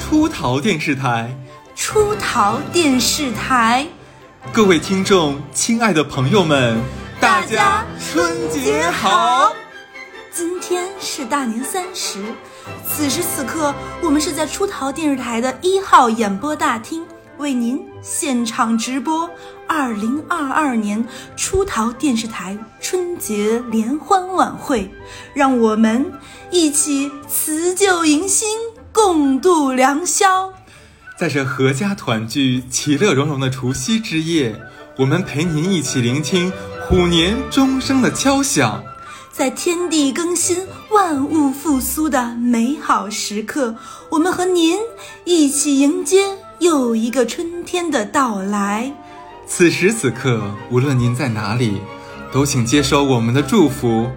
出逃电视台，出逃电视台，各位听众，亲爱的朋友们，大家春节好！今天是大年三十，此时此刻，我们是在出逃电视台的一号演播大厅为您现场直播二零二二年出逃电视台春节联欢晚会，让我们一起辞旧迎新。共度良宵，在这阖家团聚、其乐融融的除夕之夜，我们陪您一起聆听虎年钟声的敲响。在天地更新、万物复苏的美好时刻，我们和您一起迎接又一个春天的到来。此时此刻，无论您在哪里，都请接收我们的祝福。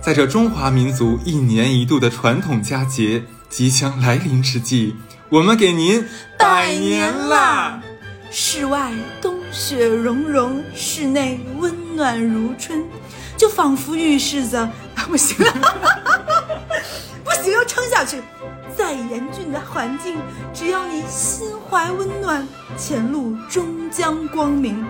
在这中华民族一年一度的传统佳节。即将来临之际，我们给您拜年啦！室外冬雪融融，室内温暖如春，就仿佛预示着 不行了，不行，要撑下去。再严峻的环境，只要你心怀温暖，前路终将光明。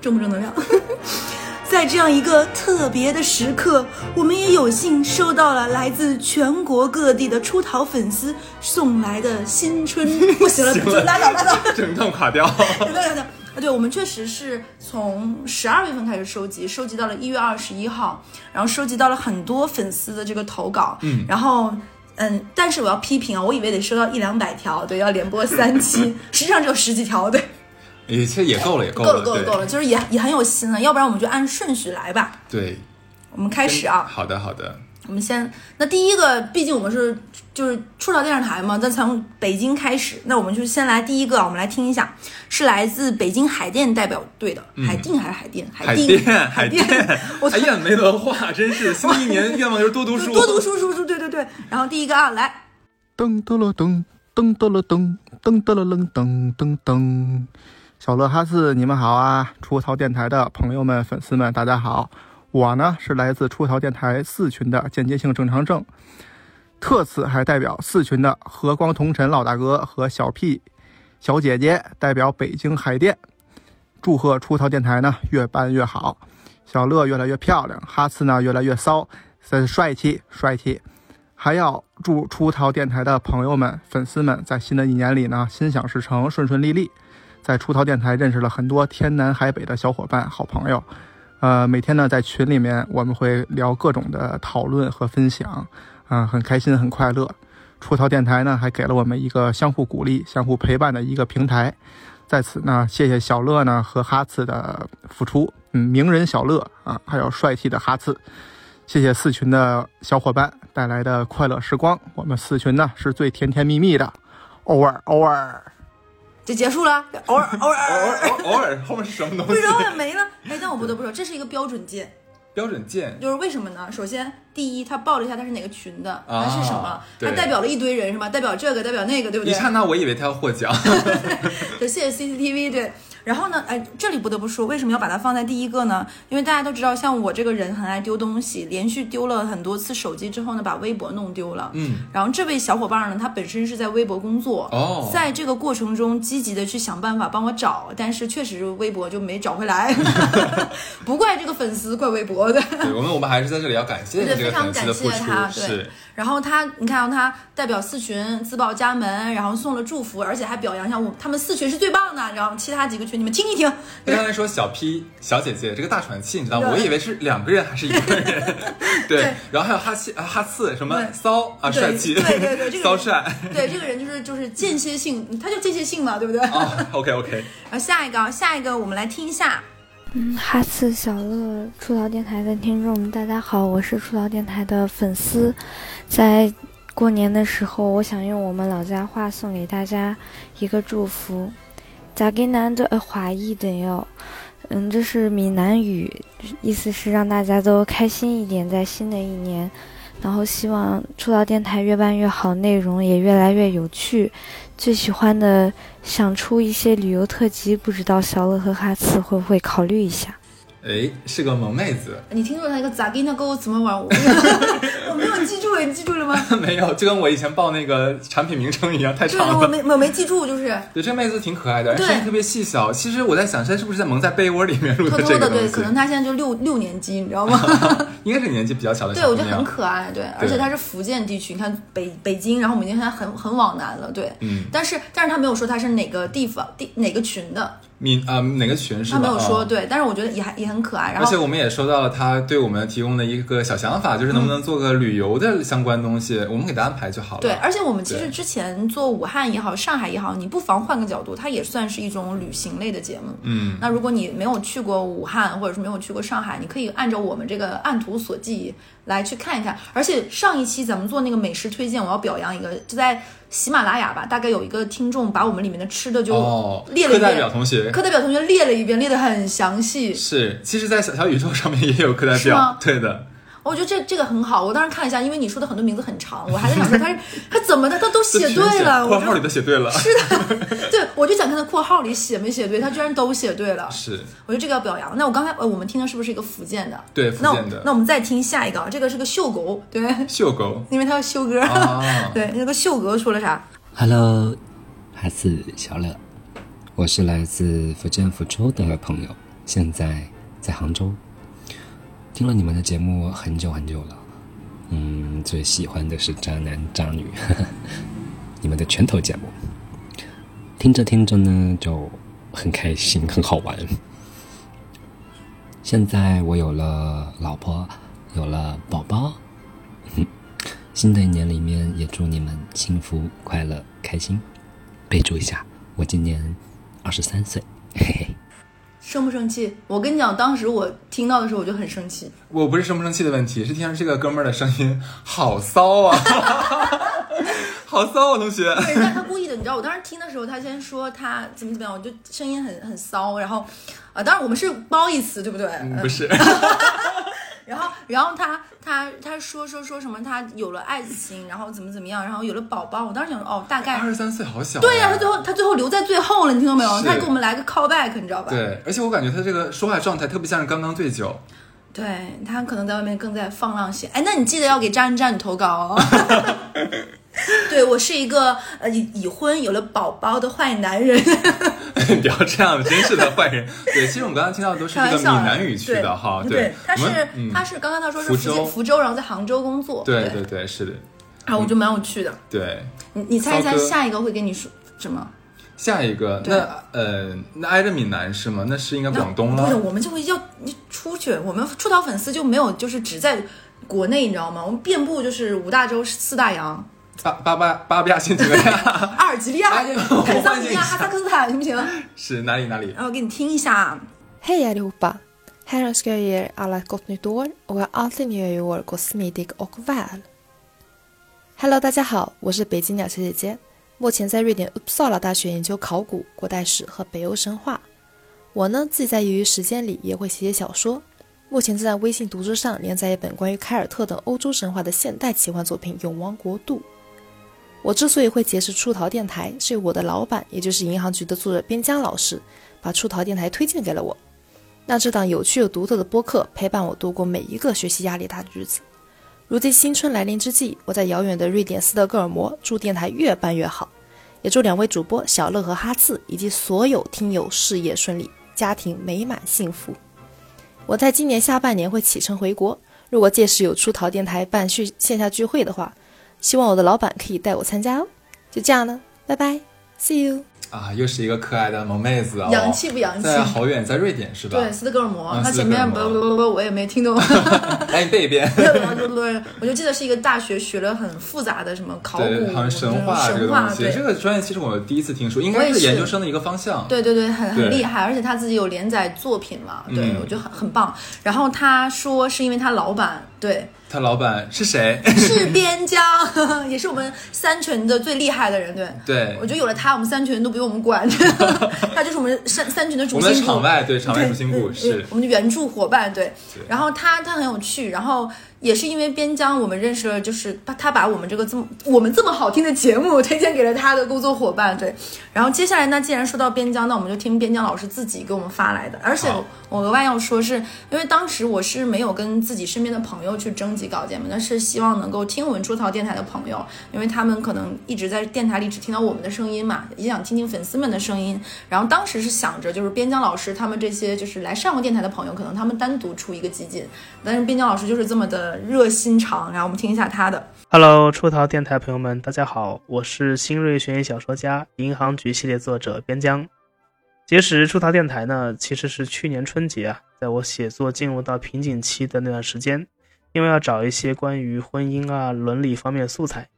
正不正能量？在这样一个特别的时刻，我们也有幸收到了来自全国各地的出逃粉丝送来的新春。不行了，拉倒拉倒，整段垮掉。整段垮掉啊！对，我们确实是从十二月份开始收集，收集到了一月二十一号，然后收集到了很多粉丝的这个投稿。嗯，然后嗯，但是我要批评啊，我以为得收到一两百条，对，要连播三期，实际上只有十几条，对。也其实也够了，也够了，够了，够了，就是也也很有心了。要不然我们就按顺序来吧。对，我们开始啊。好的，好的。我们先，那第一个，毕竟我们是就是出逃电视台嘛，那从北京开始，那我们就先来第一个，我们来听一下，是来自北京海淀代表队的，海淀还是海淀？海淀，海淀。哎呀，没文化，真是新的一年愿望就是多读书，多读书，书书，对对对。然后第一个啊，来，噔噔了噔，噔噔了噔，噔噔了噔，噔噔噔。小乐哈斯，你们好啊！出逃电台的朋友们、粉丝们，大家好。我呢是来自出逃电台四群的间接性正常症，特此还代表四群的和光同尘老大哥和小 P 小姐姐，代表北京海淀，祝贺出逃电台呢越办越好，小乐越来越漂亮，哈次呢越来越骚，帅气帅气。还要祝出逃电台的朋友们、粉丝们在新的一年里呢心想事成，顺顺利利。在出逃电台认识了很多天南海北的小伙伴、好朋友，呃，每天呢在群里面我们会聊各种的讨论和分享，啊，很开心很快乐。出逃电台呢还给了我们一个相互鼓励、相互陪伴的一个平台，在此呢谢谢小乐呢和哈次的付出，嗯，名人小乐啊，还有帅气的哈次，谢谢四群的小伙伴带来的快乐时光，我们四群呢是最甜甜蜜蜜的，偶尔偶尔。就结束了，偶尔偶尔偶尔偶尔后面是什么东西？不知道没了。哎，但我不得不说，这是一个标准键。标准键就是为什么呢？首先，第一，他报了一下他是哪个群的，他是什么，他代表了一堆人是吧？代表这个，代表那个，对不对？一刹那我以为他要获奖。对，谢谢 CCTV，对。然后呢？哎，这里不得不说，为什么要把它放在第一个呢？因为大家都知道，像我这个人很爱丢东西，连续丢了很多次手机之后呢，把微博弄丢了。嗯。然后这位小伙伴呢，他本身是在微博工作，哦，在这个过程中积极的去想办法帮我找，但是确实微博就没找回来。不怪这个粉丝，怪微博的。对，我们我们还是在这里要感谢这个粉丝的付出。对。然后他，你看，他代表四群自报家门，然后送了祝福，而且还表扬一下我，他们四群是最棒的。然后其他几个群你们听一听。刚才说小 P 小姐姐这个大喘气，你知道吗？我以为是两个人还是一个人？对。然后还有哈气啊哈刺什么骚啊帅气，对对对，这个骚帅。对，这个人就是就是间歇性，他就间歇性嘛，对不对？啊，OK OK。然后下一个，下一个我们来听一下。嗯，哈次小乐出逃电台的听众们，大家好，我是出逃电台的粉丝，在过年的时候，我想用我们老家话送给大家一个祝福。咋给难的华裔的哟？嗯，这是闽南语，意思是让大家都开心一点，在新的一年然后希望出道电台越办越好，内容也越来越有趣。最喜欢的想出一些旅游特辑，不知道小乐和哈次会不会考虑一下？哎，是个萌妹子，你听说他一个咋给那个怎么玩？我没有 我没有记住，你记住了吗？没有，就跟我以前报那个产品名称一样，太对，长了。我没我没记住，就是对，这妹子挺可爱的，对声音特别细小。其实我在想，她是不是在蒙在被窝里面录偷偷的，对，这个东西？可能她现在就六六年级，你知道吗？应该是年纪比较小的小对，我。觉得很可爱，对，而且她是福建地区，你看北北京，然后我们已经现在很很往南了，对，嗯，但是但是她没有说她是哪个地方地哪个群的，你啊、哪个群是吧？他没有说，啊对，但是我觉得也还也很可爱，然后而且我们也收到了他对我们提供的一个小想法，就是能不能做个旅游的相关东西，我们给他安排就好了。对，而且我们其实之前做武汉也好，上海也好，你不妨换个角度，它也算是一种旅行类的节目。嗯，那如果你没有去过武汉，或者是没有去过上海，你可以按照我们这个按图索骥来去看一看。而且上一期咱们做那个美食推荐，我要表扬一个，就在喜马拉雅吧，大概有一个听众把我们里面的吃的就哦，列了一课代表遍，同学课代表同学列了一遍，列得很详细。是，其实，在小小宇宙上面也有课代表，对的。我觉得这这个很好，我当时看了一下，因为你说的很多名字很长，我还在想说他是他怎么的，他都写对了，括号里的写对了。是的 对我就想看他括号里写没写对，他居然都写对了，是，我觉得这个要表扬。那我刚才呃，我们听的是不是一个福建的？对福那建的那我们再听下一个，啊，这个是个秀狗，对，秀狗因为他要秀歌。啊，对，那个秀哥说了啥？Hello，小乐，我是来自福建福州的朋友，现在在杭州。听了你们的节目很久很久了，嗯，最喜欢的是渣男渣女，你们的拳头节目，听着听着呢就很开心，很好玩。现在我有了老婆，有了宝宝，新的一年里面，也祝你们幸福、快乐、开心。备注一下，我今年二十三岁，嘿嘿。生不生气？我跟你讲，当时我听到的时候我就很生气。我不是生不生气的问题，是听着这个哥们儿的声音好骚啊，好骚啊，同学。对，但他故意的，你知道，我当时听的时候，他先说他怎么怎么样，我就声音很很骚，然后，啊，当然我们是褒义词，对不对？嗯不是，然后，然后他他他说说说什么，他有了爱情，然后怎么怎么样，然后有了宝宝。我当时想说，哦，大概二十三岁好小、啊。对呀、他最后他最后留在最后了，你听到没有？他给我们来个 call back，你知道吧？对，而且我感觉他这个说话状态特别像是刚刚醉酒。对他可能在外面更在放浪形。哎，那你记得要给渣男渣女投稿哦。对我是一个呃已已婚有了宝宝的坏男人，不要这样，真是的坏人。对，其实我们刚刚听到都是这个闽南语区的哈。对，他是嗯他是刚刚他说是福州福州，然后在杭州工作。对对对对，是的，然后我觉得蛮有趣的。对。你你猜一猜下一个会跟你说什么？下一个，那呃，那挨着闽南是吗？那是应该广东不是，我们就会要你出去，我们出逃粉丝就没有就是只在国内，你知道吗？我们遍布就是五大洲四大洋，巴巴巴巴比亚新几个呀？阿尔及利亚、坦桑尼亚、哈萨克斯坦，行不行？是哪里哪里？然后给你听一下啊。Hej allihopa! Här önskar jag er alla ett gott nytt år och att allt ni gör i år går smidigt och väl. Hello，大家好，我是北京鸟小姐姐，目前在瑞典 Uppsala 大学研究考古、古代史和北欧神话。我呢，自己在业余时间里也会写写小说，目前正在微信读书上连载一本关于凯尔特等欧洲神话的现代奇幻作品《永王国度》。我之所以会结识出逃电台，是我的老板，也就是银行局的作者边疆老师，把出逃电台推荐给了我。让这档有趣又独特的播客陪伴我度过每一个学习压力大的日子。如今新春来临之际，我在遥远的瑞典斯德哥尔摩，祝电台越办越好，也祝两位主播小乐和哈次以及所有听友事业顺利，家庭美满幸福。我在今年下半年会启程回国，如果届时有出逃电台办续线下聚会的话，希望我的老板可以带我参加哦。就这样了，拜拜，See you。啊，又是一个可爱的萌妹子哦，洋气不洋气在好远，在瑞典是吧？对，斯德哥尔摩，啊他前面不不不不，我也没听懂。来，你背一遍。我就记得是一个大学学了很复杂的什么考古、对，好像神话这个东西，对这个专业其实我第一次听说，应该是研究生的一个方向。对对对，很对很厉害，而且他自己有连载作品嘛，对、嗯我觉得很很棒。然后他说是因为他老板对他老板是谁？是边疆，也是我们三群的最厉害的人，对。对我，觉得有了他，我们三群都不用我们管，他就是我们三三群的主我们的心骨。场外对场外对主心骨对是我们的援助伙伴，对对。然后他他很有趣，然后也是因为边疆，我们认识了，就是他他把我们这个这么我们这么好听的节目推荐给了他的工作伙伴，对。然后接下来呢，既然说到边疆，那我们就听边疆老师自己给我们发来的。而且我额外要说，是因为当时我是没有跟自己身边的朋友去征集稿件嘛，那是希望能够听我们出逃电台的朋友，因为他们可能一直在电台里只听到我们的声音嘛，也想听听粉丝们的声音。然后当时是想着，就是边疆老师他们这些就是来上过电台的朋友，可能他们单独出一个集锦，但是边疆老师就是这么的。热心肠，然后我们听一下他的。Hello，出逃电台朋友们，大家好，我是新锐悬疑小说家、银行局系列作者边疆。结识出逃电台呢，其实是去年春节啊，在我写作进入到瓶颈期的那段时间，因为要找一些关于婚姻啊、伦理方面的素材，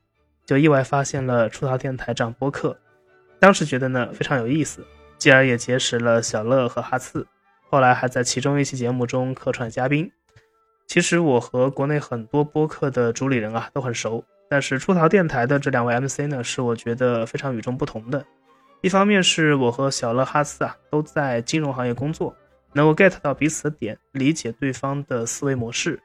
就意外发现了出逃电台这样播客。当时觉得呢非常有意思，继而也结识了小乐和哈次，后来还在其中一期节目中客串嘉宾。其实我和国内很多播客的主理人啊都很熟，但是出逃电台的这两位 MC 呢，是我觉得非常与众不同的。一方面是我和小乐哈斯啊都在金融行业工作，能够 get 到彼此的点，理解对方的思维模式；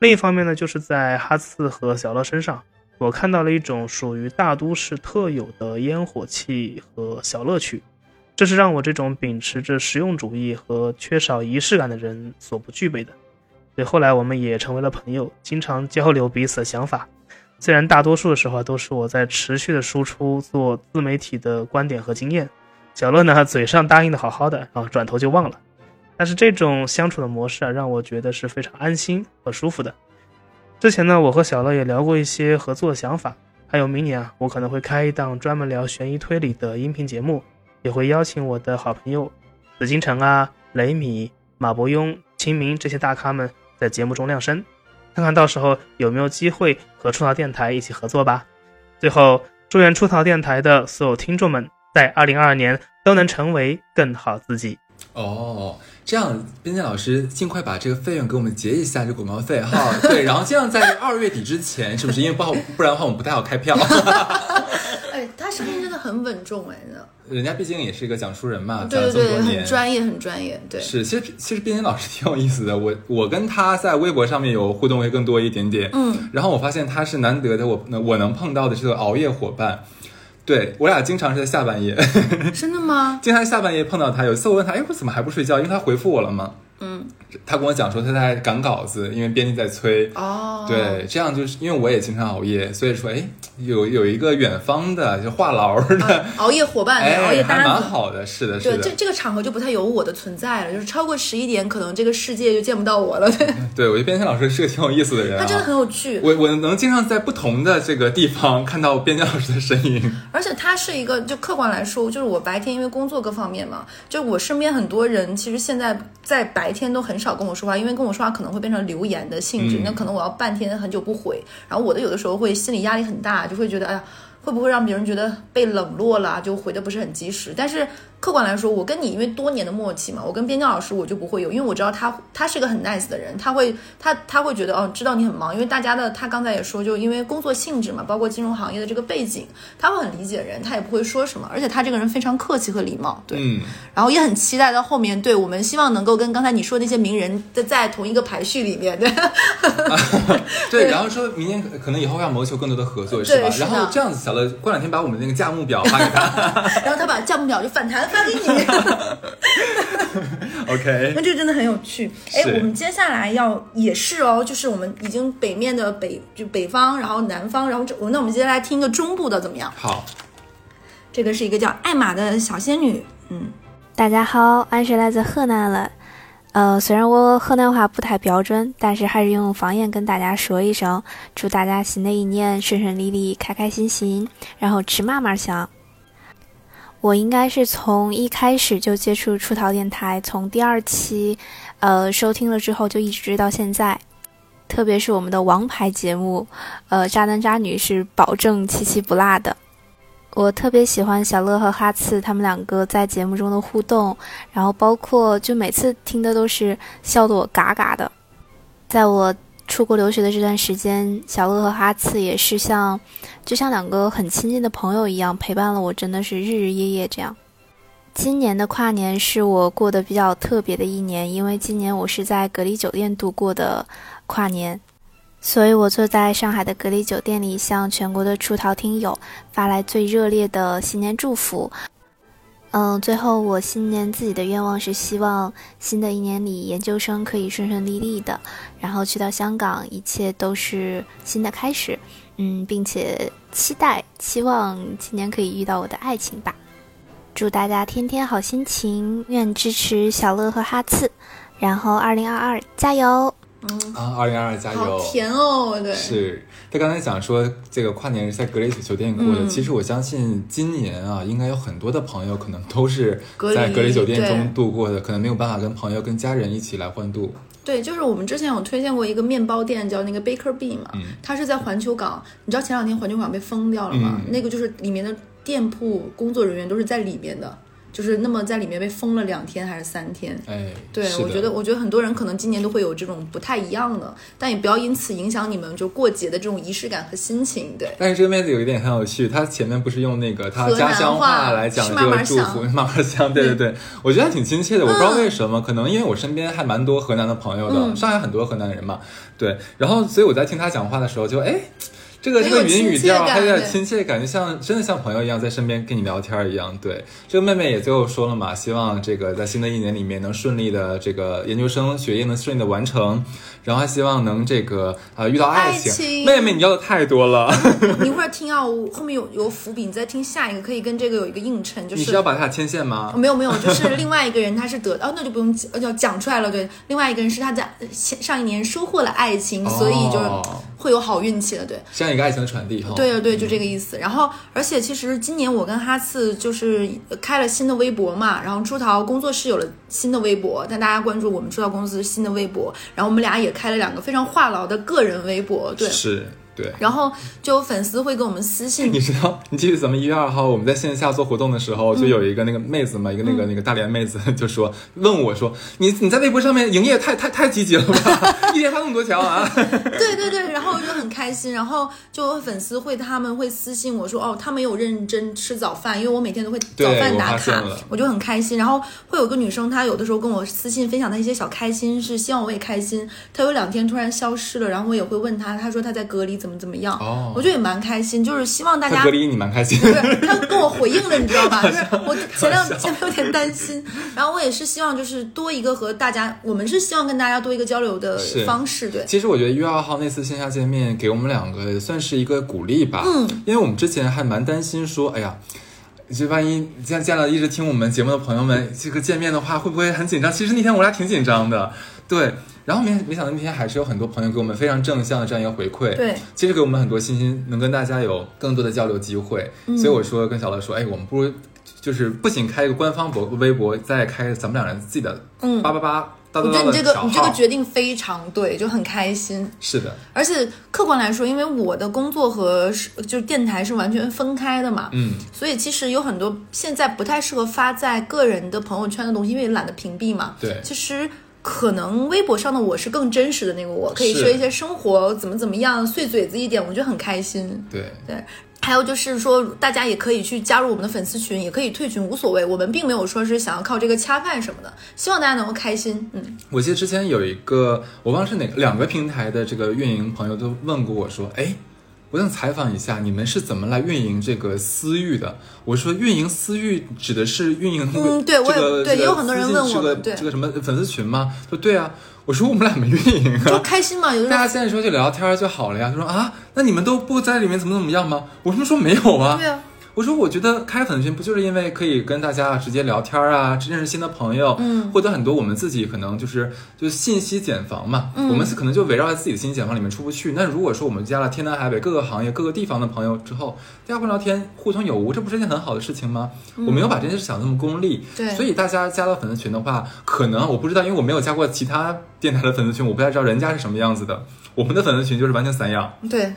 另一方面呢，就是在哈斯和小乐身上，我看到了一种属于大都市特有的烟火气和小乐趣，这是让我这种秉持着实用主义和缺少仪式感的人所不具备的。所以，后来我们也成为了朋友，经常交流彼此的想法。虽然大多数的时候都是我在持续的输出做自媒体的观点和经验，小乐呢 嘴上答应的好好的，然后转头就忘了。但是这种相处的模式啊，让我觉得是非常安心和舒服的。之前呢，我和小乐也聊过一些合作的想法，还有明年啊，我可能会开一档专门聊悬疑推理的音频节目，也会邀请我的好朋友紫金城啊、雷米、马伯庸、秦明这些大咖们。在节目中亮声，看看到时候有没有机会和出逃电台一起合作吧。最后，祝愿出逃电台的所有听众们在二零二二年都能成为更好自己。哦，这样，边疆老师尽快把这个费用给我们结一下，这广告费哈。对，然后这样在二月底之前，是不是？因为不好，不然的话我们不太好开票。哎，他声音真的很稳重哎，人家毕竟也是一个讲述人嘛，对对对，很专业，很专业。对，是，其实其实边疆老师挺有意思的，我我跟他在微博上面有互动会更多一点点，嗯，然后我发现他是难得的，我我能碰到的这个熬夜伙伴，对我俩经常是在下半夜，真的吗？经常下半夜碰到他，有一次我问他，哎，我怎么还不睡觉？因为他回复我了嘛。嗯，他跟我讲说他在赶稿子，因为编辑在催。哦，对，这样就是因为我也经常熬夜，所以说，哎，有有一个远方的就话痨的熬夜伙伴，熬夜搭子，蛮好的，是的，是的。对，这这个场合就不太有我的存在了，就是超过十一点，可能这个世界就见不到我了。对，对我觉得边疆老师是个挺有意思的人，他真的很有趣。我我能经常在不同的这个地方看到边疆老师的身影，而且他是一个，就客观来说，就是我白天因为工作各方面嘛，就我身边很多人其实现在在白天都很少跟我。说话，因为跟我说话可能会变成留言的性质，那可能我要半天很久不回，然后我的有的时候会心理压力很大，就会觉得哎呀，会不会让别人觉得被冷落了，就回的不是很及时，但是。客观来说，我跟你因为多年的默契嘛，我跟边疆老师我就不会有，因为我知道他他是个很 nice 的人，他会他他会觉得哦，知道你很忙，因为大家的他刚才也说，就因为工作性质嘛，包括金融行业的这个背景，他会很理解人，他也不会说什么，而且他这个人非常客气和礼貌，对，嗯，然后也很期待到后面，对我们希望能够跟刚才你说那些名人的在同一个排序里面，对，对，然后说明年可能以后要谋求更多的合作，是吧？然后这样子，小乐过两天把我们那个价目表发给他，然后他把价目表就反弹。发给你，OK，那这个真的很有趣。哎，我们接下来要也是哦，就是我们已经北面的北就北方，然后南方，然后这那我们接下来听一个中部的怎么样？好，这个是一个叫艾玛的小仙女。嗯，大家好，俺是来自河南的。呃，虽然我河南话不太标准，但是还是用方言跟大家说一声，祝大家新的一年顺顺利利、开开心心，然后吃嘛嘛香。我应该是从一开始就接触出逃电台，从第二期，呃，收听了之后就一直追到现在。特别是我们的王牌节目，呃，渣男渣女是保证七七不落的。我特别喜欢小乐和哈次他们两个在节目中的互动，然后包括就每次听的都是笑得我嘎嘎的。在我。出国留学的这段时间，小乐和哈次也是像，就像两个很亲近的朋友一样，陪伴了我，真的是日日夜夜这样。今年的跨年是我过得比较特别的一年，因为今年我是在隔离酒店度过的跨年。所以我坐在上海的隔离酒店里，向全国的出逃听友发来最热烈的新年祝福。嗯，最后我新年自己的愿望是希望新的一年里研究生可以顺顺利利的，然后去到香港，一切都是新的开始。嗯，并且期待期望今年可以遇到我的爱情吧。祝大家天天好心情，愿支持小乐和哈次，然后二零二二加油！嗯，啊，二零二二加油！好甜哦，对，是他刚才讲说这个跨年是在格雷酒店过的，嗯其实我相信今年啊，应该有很多的朋友可能都是在隔离酒店中度过的，可能没有办法跟朋友、跟家人一起来欢度。对，就是我们之前有推荐过一个面包店，叫那个 Baker B 嘛，嗯它是在环球港。你知道前两天环球港被封掉了吗？嗯那个就是里面的店铺工作人员都是在里面的，就是那么在里面被封了两天还是三天。哎，对，我觉得，我觉得很多人可能今年都会有这种不太一样的，但也不要因此影响你们就过节的这种仪式感和心情。对，但是这个妹子有一点很有趣，她前面不是用那个她家乡话来讲是这个祝福，慢慢香，对对对，我觉得还挺亲切的。我不知道为什么，可能因为我身边还蛮多河南的朋友的，嗯上海很多河南人嘛，对，然后所以我在听她讲话的时候就哎。这个这个语音语调还有点亲切感，觉像真的像朋友一样在身边跟你聊天一样。对，这个妹妹也最后说了嘛，希望这个在新的一年里面能顺利的这个研究生学业能顺利的完成，然后还希望能这个呃遇到爱情。爱情妹妹，你要的太多了。你一会儿听啊，我后面有有伏笔，你再听下一个，可以跟这个有一个映衬，就你是是要把他牵线吗哦？没有没有，就是另外一个人他是得哦，那就不用讲要讲出来了。对，另外一个人是他在呃前上一年收获了爱情，所以就会有好运气的。对，这样一个爱情的传递哈。对对对，就这个意思。然后，而且其实今年我跟哈次就是开了新的微博嘛，然后出逃工作室有了新的微博，但大家关注我们出逃公司新的微博，然后我们俩也开了两个非常话痨的个人微博，对。是，对。然后就有粉丝会给我们私信 你，知道，你记得咱们一月二号我们在线下做活动的时候，就有一个那个妹子嘛，一个那个那个大连妹子 就说问我说，你你在微博上面营业太太太积极了吧，一天发那么多条啊？对对对，然后我就很开心，然后就有粉丝会他们会私信我说，哦，他们有认真吃早饭，因为我每天都会早饭打卡我就很开心。然后会有个女生，她有的时候跟我私信分享她一些小开心，是希望我也开心。她有两天突然消失了，然后我也会问她，她说她在隔离怎么怎么样，哦我觉得也蛮开心，就是希望大家他隔离你蛮开心。不是，他跟我回应了，你知道吧？就是我前两前面有点担心，然后我也是希望就是多一个和大家，我们是希望跟大家多一个交流的方式，对。其实我觉得一月二号那次线下见面给我们两个算是一个鼓励吧，嗯，因为我们之前还蛮担心说，哎呀。就万一见见了一直听我们节目的朋友们，这个见面的话会不会很紧张？其实那天我俩挺紧张的，对。然后没没想到那天还是有很多朋友给我们非常正向的这样一个回馈，对，其实给我们很多信心，能跟大家有更多的交流机会。嗯所以我说跟小乐说，哎，我们不如就是不仅开一个官方博微博，再开咱们两人自己的嗯八八八我觉得你这个你这个。决定非常对，就很开心。是的，而且客观来说，因为我的工作和是就是电台是完全分开的嘛，嗯，所以其实有很多现在不太适合发在个人的朋友圈的东西，因为懒得屏蔽嘛。对其实可能微博上的我是更真实的那个我，可以说一些生活怎么怎么样，碎嘴子一点，我觉得很开心。对。对，还有就是说，大家也可以去加入我们的粉丝群，也可以退群，无所谓。我们并没有说是想要靠这个恰饭什么的，希望大家能够开心。嗯，我记得之前有一个，我忘了是哪个两个平台的这个运营朋友都问过我说，哎，我想采访一下你们是怎么来运营这个私域的？我说运营私域指的是运营嗯对我也这个这个对也有很多人问我这个这个什么粉丝群吗？说对啊，我说我们俩没运营就啊。开心嘛。有的大家现在说就聊天就好了呀。他说啊，那你们都不在里面怎么怎么样吗？我说说没有啊。对啊，我说，我觉得开粉丝群不就是因为可以跟大家直接聊天啊，认识新的朋友，嗯获得很多我们自己可能就是就是信息茧房嘛，嗯我们可能就围绕在自己的信息茧房里面出不去。那如果说我们加了天南海北各个行业各个地方的朋友之后，大家会聊天，互通有无，这不是一件很好的事情吗？我没有把这件事想那么功利，嗯对所以大家加到粉丝群的话，可能我不知道，因为我没有加过其他电台的粉丝群，我不太知道人家是什么样子的。我们的粉丝群就是完全散养，对，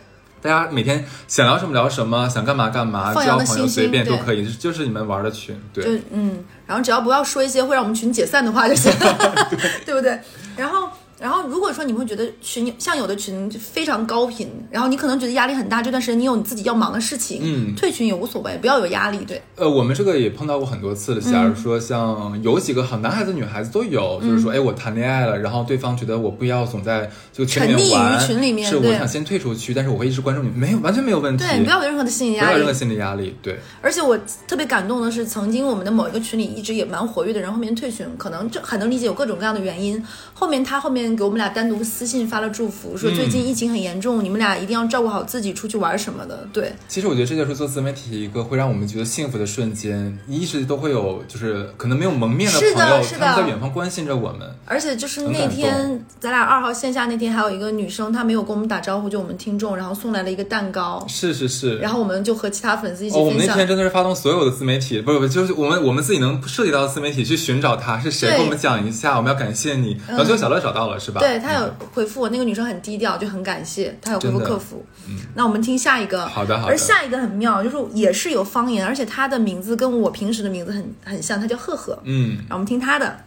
大家每天想聊什么聊什么，想干嘛干嘛，交朋友随便都可以，就是你们玩的群，就对，嗯，然后只要不要说一些会让我们群解散的话就行，对不对？然后然后如果说你们会觉得群像有的群非常高频，然后你可能觉得压力很大，这段时间你有你自己要忙的事情，嗯退群也无所谓，不要有压力。对，呃，我们这个也碰到过很多次的。假如说像有几个好男孩子、女孩子都有，就是说，哎，我谈恋爱了，然后对方觉得我不要总在就群里沉溺于群里面对是我想先退出去，但是我会一直关注你，没有完全没有问题。对你不要有任何的心理压力不要有任何。心理压力。对，而且我特别感动的是，曾经我们的某一个群里一直也蛮活跃的人，后面退群，可能这很能理解有各种各样的原因。后面他后面给我们俩单独私信发了祝福，说最近疫情很严重，你们俩一定要照顾好自己，出去玩什么的。对，其实我觉得这就是做自媒体一个会让我们觉得幸福的瞬间。你一直都会有，就是可能没有蒙面的是朋友，的是的他们在远方关心着我们。而且就是那天咱俩二号线下那天，还有一个女生，她没有跟我们打招呼，就我们听众，然后送来了一个蛋糕，是是是。然后我们就和其他粉丝一起哦，我们。那天真的是发动所有的自媒体，不是不是，就是我们我们自己能涉及到的自媒体去寻找他是谁，跟我们讲一下，我们要感谢你。然后最后小乐找到了是吧？对他有回复我，那个女生很低调，就很感谢他有回复客服。那我们听下一个。好的好的而下一个很妙，就是也是有方言，而且他的名字跟我平时的名字很很像，他叫赫赫。嗯，让我们听他的。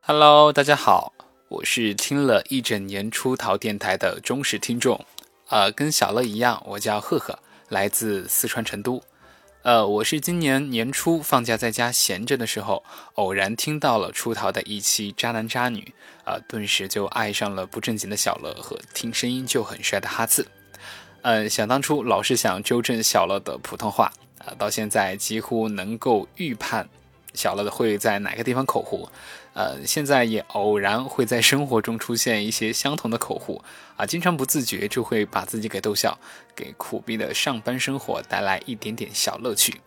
Hello，大家好，我是听了一整年出逃电台的忠实听众，呃，跟小乐一样，我叫赫赫，来自四川成都。呃，我是今年年初放假在家闲着的时候，偶然听到了出逃的一期《渣男渣女》，啊，顿时就爱上了不正经的小乐和听声音就很帅的哈次。呃，想当初老是想纠正小乐的普通话，啊、到现在几乎能够预判小乐会在哪个地方口胡。呃，现在也偶然会在生活中出现一些相同的口误啊，经常不自觉就会把自己给逗笑，给苦逼的上班生活带来一点点小乐趣。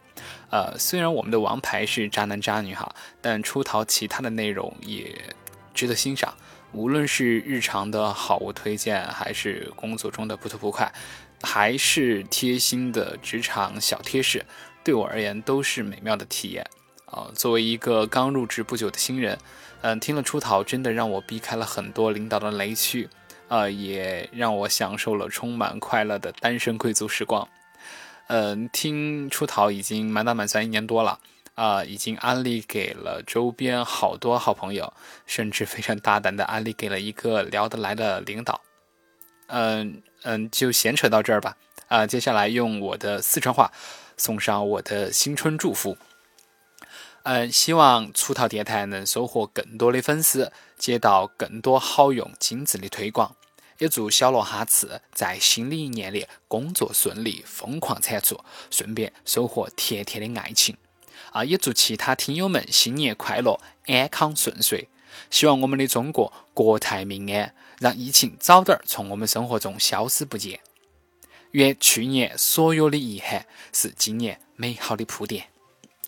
呃，虽然我们的王牌是渣男渣女哈，但出逃其他的内容也值得欣赏。无论是日常的好物推荐，还是工作中的不吐不快，还是贴心的职场小贴士，对我而言都是美妙的体验。啊、作为一个刚入职不久的新人，嗯、听了出逃真的让我避开了很多领导的雷区，呃，也让我享受了充满快乐的单身贵族时光。嗯、听出逃已经满打满算一年多了，啊、已经安利给了周边好多好朋友，甚至非常大胆的安利给了一个聊得来的领导。嗯嗯，就闲扯到这儿吧。啊、接下来用我的四川话送上我的新春祝福。嗯，希望出逃电台能收获更多的粉丝，接到更多好用精致的推广。也祝小罗哈次在新的一年里工作顺利，疯狂产出，顺便收获甜甜的爱情。啊，也祝其他听友们新年快乐，安康顺遂。希望我们的中国国泰民安，让疫情早点从我们生活中消失不见。愿去年所有的遗憾是今年美好的铺垫。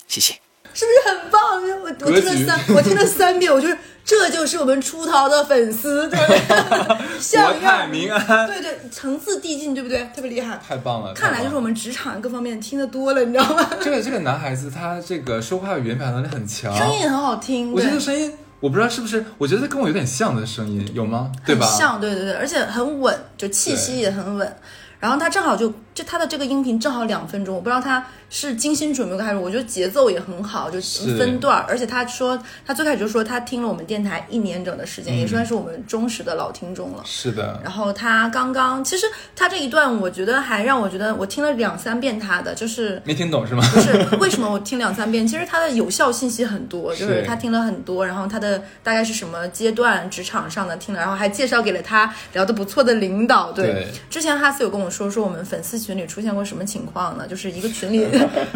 谢谢。是不是很棒？我我听了三，我听了三遍，我就是这就是我们出逃的粉丝，对不对？像国泰民安，对对，层次递进，对不对？特别厉害。太棒了！看来就是我们们职场各方面听得多了，你知道吗？这个这个男孩子，他这个说话语言表达能力很强，声音也很好听，我觉得声音，我不知道是不是，我觉得跟我有点像的声音，有吗？对吧？像，对对对，而且很稳，就气息也很稳。然后他正好就就他的这个音频正好两分钟，我不知道他是精心准备过还是，我觉得节奏也很好，就是分段儿。而且他说他最开始就说他听了我们电台一年整的时间，也算是我们忠实的老听众了。是的，然后他刚刚，其实他这一段，我觉得还让我觉得，我听了两三遍他的，就是没听懂是吗？不是为什么我听两三遍？其实他的有效信息很多，就是是他听了很多，然后他的大概是什么阶段职场上的听了，然后还介绍给了他聊得不错的领导。对，对之前哈斯有跟我说，说我们粉丝群里出现过什么情况呢？就是一个群里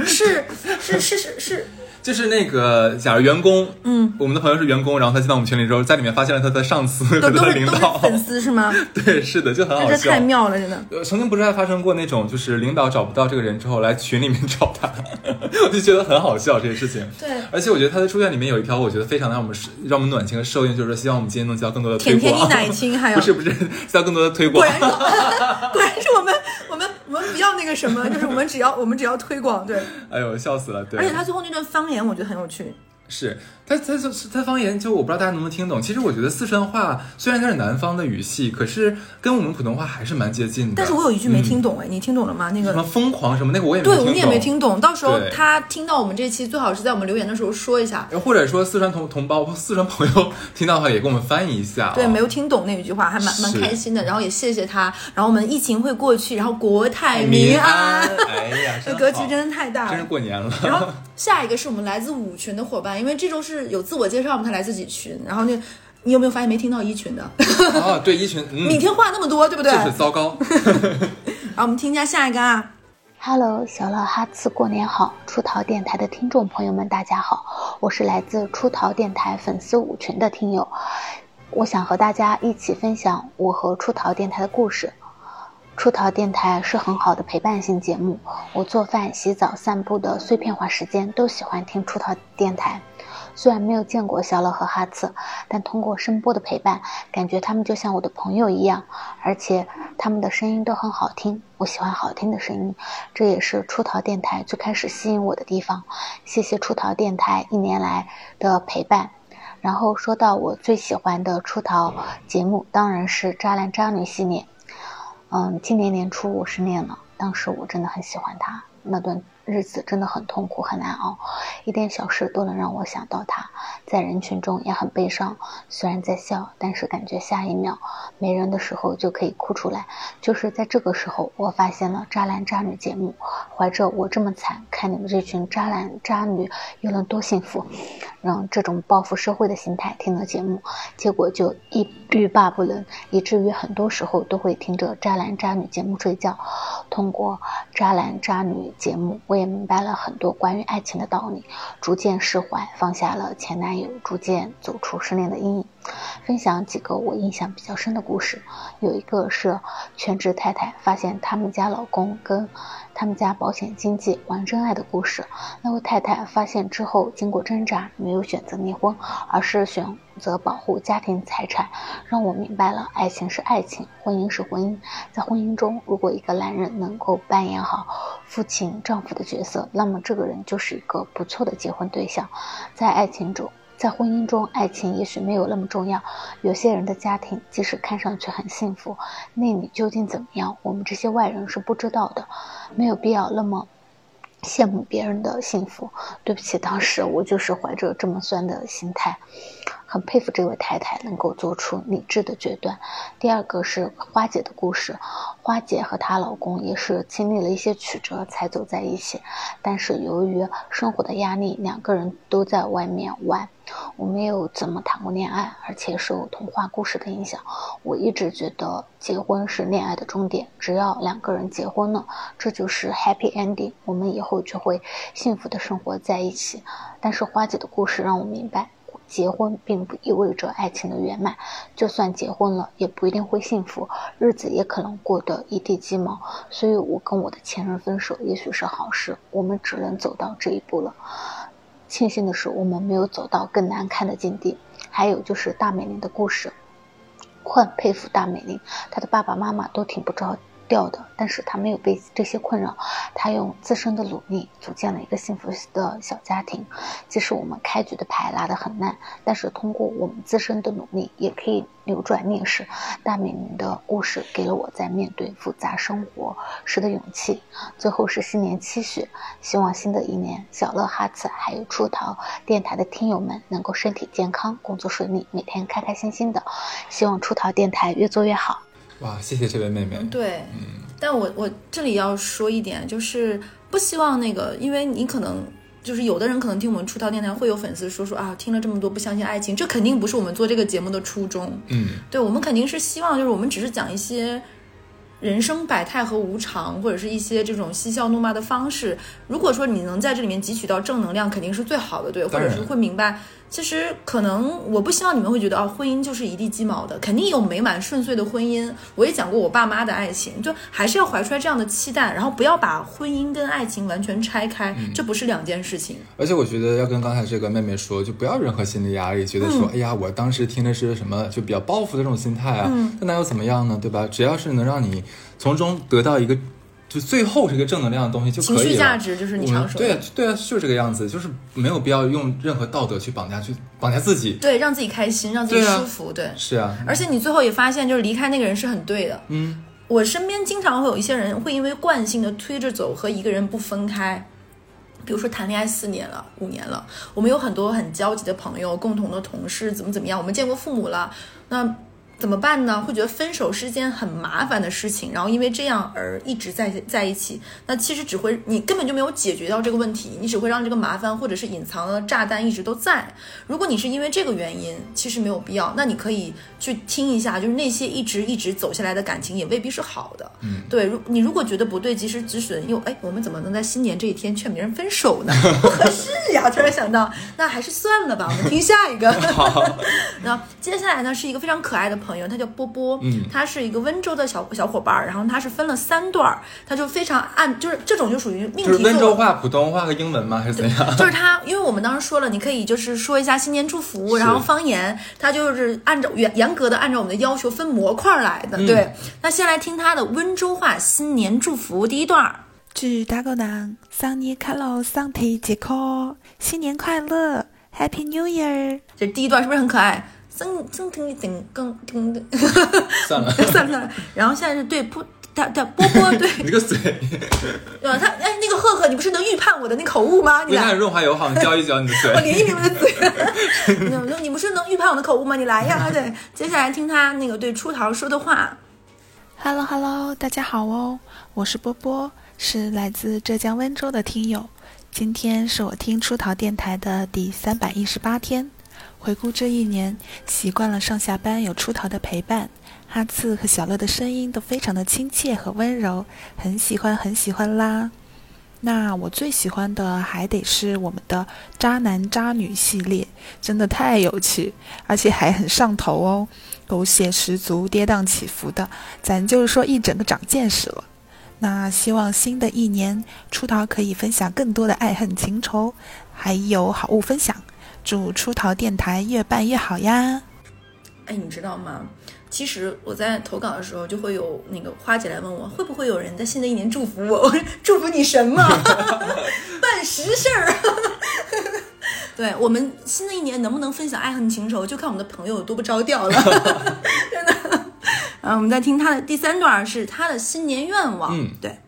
是是是是是，就是那个，假如员工，嗯，我们的朋友是员工，然后他进到我们群里之后，在里面发现了他的上司和 他的领导，粉丝是吗？对，是的，就很好这笑。太妙了，真的。呃，曾经不是还发生过那种，就是领导找不到这个人之后，来群里面找他，我就觉得很好笑这些事情。对而且我觉得他的出现里面有一条，我觉得非常让我们让我们暖心和受用，就是说希望我们今天能接到更多的推广。甜甜一奶亲，还有不是不是，接到更多的推广。果然是果然是我们我们我们不要那个什么，就是我们只要我们只要推广对。哎呦，笑死了。对，而且他最后那段方言，我觉得很有趣。是，他他就是它方言，就我不知道大家能不能听懂。其实我觉得四川话虽然它是南方的语系，可是跟我们普通话还是蛮接近的。但是我有一句没听懂哎，你听懂了吗？那个什么疯狂什么那个我也没对，听懂。我们也没听懂。到时候他听到我们这期，最好是在我们留言的时候说一下。或者说四川同同胞、四川朋友 听到的话，也给我们翻译一下、哦。对，没有听懂那一句话，还蛮蛮开心的。然后也谢谢他，然后我们疫情会过去，然后国泰民民安。哎呀，这格局真的太大了真是。过年了。然后下一个是我们来自五群的伙伴，因为这周是有自我介绍嘛，他来自几群。然后那，你有没有发现没听到一群的？哦，对，一群，嗯，每天话那么多，对不对？就是糟糕。好，我们听一下下一个啊。Hello，小乐哈次过年好！出逃电台的听众朋友们，大家好，我是来自出逃电台粉丝五群的听友，我想和大家一起分享我和出逃电台的故事。出逃电台是很好的陪伴性节目，我做饭、洗澡、散步的碎片化时间都喜欢听出逃电台。虽然没有见过小乐和哈次，但通过声波的陪伴，感觉他们就像我的朋友一样，而且他们的声音都很好听。我喜欢好听的声音，这也是出逃电台最开始吸引我的地方。谢谢出逃电台一年来的陪伴。然后说到我最喜欢的出逃节目，当然是渣男渣女系列。嗯，今年年初我失恋了，当时我真的很喜欢他，那段日子真的很痛苦很难熬，一点小事都能让我想到他，在人群中也很悲伤，虽然在笑，但是感觉下一秒没人的时候就可以哭出来。就是在这个时候，我发现了渣男渣女节目，怀着我这么惨，看你们这群渣男渣女又能多幸福，让这种报复社会的心态听了节目，结果就一欲罢不能，以至于很多时候都会听着渣男渣女节目睡觉。通过渣男渣女节目，我也明白了很多关于爱情的道理，逐渐释怀，放下了前男友，逐渐走出失恋的阴影。分享几个我印象比较深的故事，有一个是全职太太发现他们家老公跟他们家保险经纪玩真爱的故事。那位太太发现之后，经过挣扎，没有选择离婚，而是选择保护家庭财产，让我明白了爱情是爱情，婚姻是婚姻。在婚姻中，如果一个男人能够扮演好父亲、丈夫的角色，那么这个人就是一个不错的结婚对象。在爱情中。在婚姻中，爱情也许没有那么重要。有些人的家庭即使看上去很幸福，内里究竟怎么样，我们这些外人是不知道的。没有必要那么羡慕别人的幸福。对不起，当时我就是怀着这么酸的心态，很佩服这位太太能够做出理智的决断。第二个是花姐的故事，花姐和她老公也是经历了一些曲折才走在一起，但是由于生活的压力，两个人都在外面玩。我没有怎么谈过恋爱，而且受童话故事的影响，我一直觉得结婚是恋爱的终点。只要两个人结婚了，这就是 happy ending，我们以后就会幸福的生活在一起。但是花姐的故事让我明白，结婚并不意味着爱情的圆满，就算结婚了，也不一定会幸福，日子也可能过得一地鸡毛。所以我跟我的前任分手，也许是好事，我们只能走到这一步了。庆幸的是，我们没有走到更难看的境地。还有就是大美玲的故事，我很佩服大美玲，她的爸爸妈妈都挺不着掉的，但是他没有被这些困扰，他用自身的努力组建了一个幸福的小家庭。即使我们开局的牌拉得很烂，但是通过我们自身的努力，也可以扭转劣势。大美玲的故事给了我在面对复杂生活时的勇气。最后是新年期许，希望新的一年，小乐哈次还有出逃电台的听友们能够身体健康，工作顺利，每天开开心心的。希望出逃电台越做越好。哇，谢谢这位妹妹。对，但我我这里要说一点，就是不希望那个，因为你可能就是有的人可能听我们出逃电台会有粉丝说说啊，听了这么多不相信爱情，这肯定不是我们做这个节目的初衷。嗯，对我们肯定是希望就是我们只是讲一些人生百态和无常，或者是一些这种嬉笑怒骂的方式。如果说你能在这里面汲取到正能量，肯定是最好的，对，或者是会明白。其实可能我不希望你们会觉得啊，婚姻就是一地鸡毛的，肯定有美满顺遂的婚姻。我也讲过我爸妈的爱情，就还是要怀揣这样的期待，然后不要把婚姻跟爱情完全拆开，这不是两件事情。而且我觉得要跟刚才这个妹妹说，就不要任何心理压力，觉得说，哎呀，我当时听的是什么，就比较报复的这种心态啊，那那又怎么样呢，对吧？只要是能让你从中得到一个。就最后是一个正能量的东西就可以了。情绪价值就是你常说的对啊，对啊，就是这个样子，就是没有必要用任何道德去绑架去绑架自己。对，让自己开心，让自己对啊舒服，对。是啊，而且你最后也发现，就是离开那个人是很对的。嗯，我身边经常会有一些人会因为惯性的推着走，和一个人不分开。比如说谈恋爱四年了、五年了，我们有很多很交集的朋友、共同的同事，怎么怎么样，我们见过父母了，那怎么办呢？会觉得分手是件很麻烦的事情，然后因为这样而一直在在一起，那其实只会你根本就没有解决到这个问题，你只会让这个麻烦或者是隐藏的炸弹一直都在。如果你是因为这个原因，其实没有必要，那你可以去听一下，就是那些一直一直走下来的感情也未必是好的。嗯，对，如你如果觉得不对，及时止损，又哎，我们怎么能在新年这一天劝别人分手呢？不合适呀！突然想到，那还是算了吧，我们听下一个。好，那接下来呢是一个非常可爱的朋友，他叫波波，嗯他是一个温州的小小伙伴儿，然后他是分了三段儿，他就非常按，就是这种就属于命就是题。温州话、普通话和英文吗？还是怎样？就是他，因为我们当时说了，你可以就是说一下新年祝福，然后方言，他就是按照严严格的按照我们的要求分模块儿来的。嗯对，那先来听他的温州话新年祝福第一段儿。祝大家能新年快乐，身体健康，新年快乐，Happy New Year！这第一段是不是很可爱？增增听顶更听的，算了，算了算了。然后现在是对波，他他波波对 你这个嘴，对吧？他哎，那个赫赫，你不是能预判我的那口误吗？你来，润滑油好，你教一教你的嘴我嘴。连一连我的嘴。你你不是能预判我的口误吗？你来呀！对，接下来听他那个对出逃说的话。Hello Hello，大家好哦，我是波波，是来自浙江温州的听友。今天是我听出逃电台的第三百一十八天，回顾这一年，习惯了上下班有出逃的陪伴，哈次和小乐的声音都非常的亲切和温柔，很喜欢很喜欢啦。那我最喜欢的还得是我们的渣男渣女系列，真的太有趣，而且还很上头哦，狗血十足，跌宕起伏的，咱就是说一整个长见识了。那希望新的一年出逃可以分享更多的爱恨情仇，还有好物分享。祝出逃电台越办越好呀！哎，你知道吗？其实我在投稿的时候，就会有那个花姐来问我，会不会有人在新的一年祝福我？我 说祝福你什么？办实事儿。对我们新的一年能不能分享爱恨情仇，就看我们的朋友有多不着调了，真的。啊，我们在听他的第三段，是他的新年愿望。嗯对，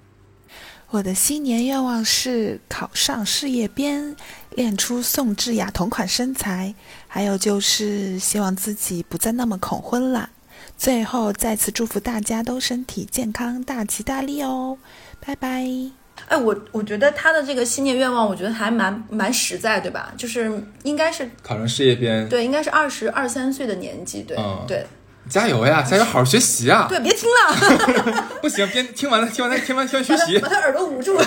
我的新年愿望是考上事业编，练出宋智雅同款身材，还有就是希望自己不再那么恐婚啦。最后再次祝福大家都身体健康，大吉大利哦！拜拜。哎，我我觉得他的这个新年愿望，我觉得还蛮蛮实在，对吧？就是应该是考上事业编，对，应该是二十二三岁的年纪，对、嗯对加油呀，加油，好好学习啊！对，别听了。不行，边听完了，听完了，听完听完学习把。他耳朵捂住了，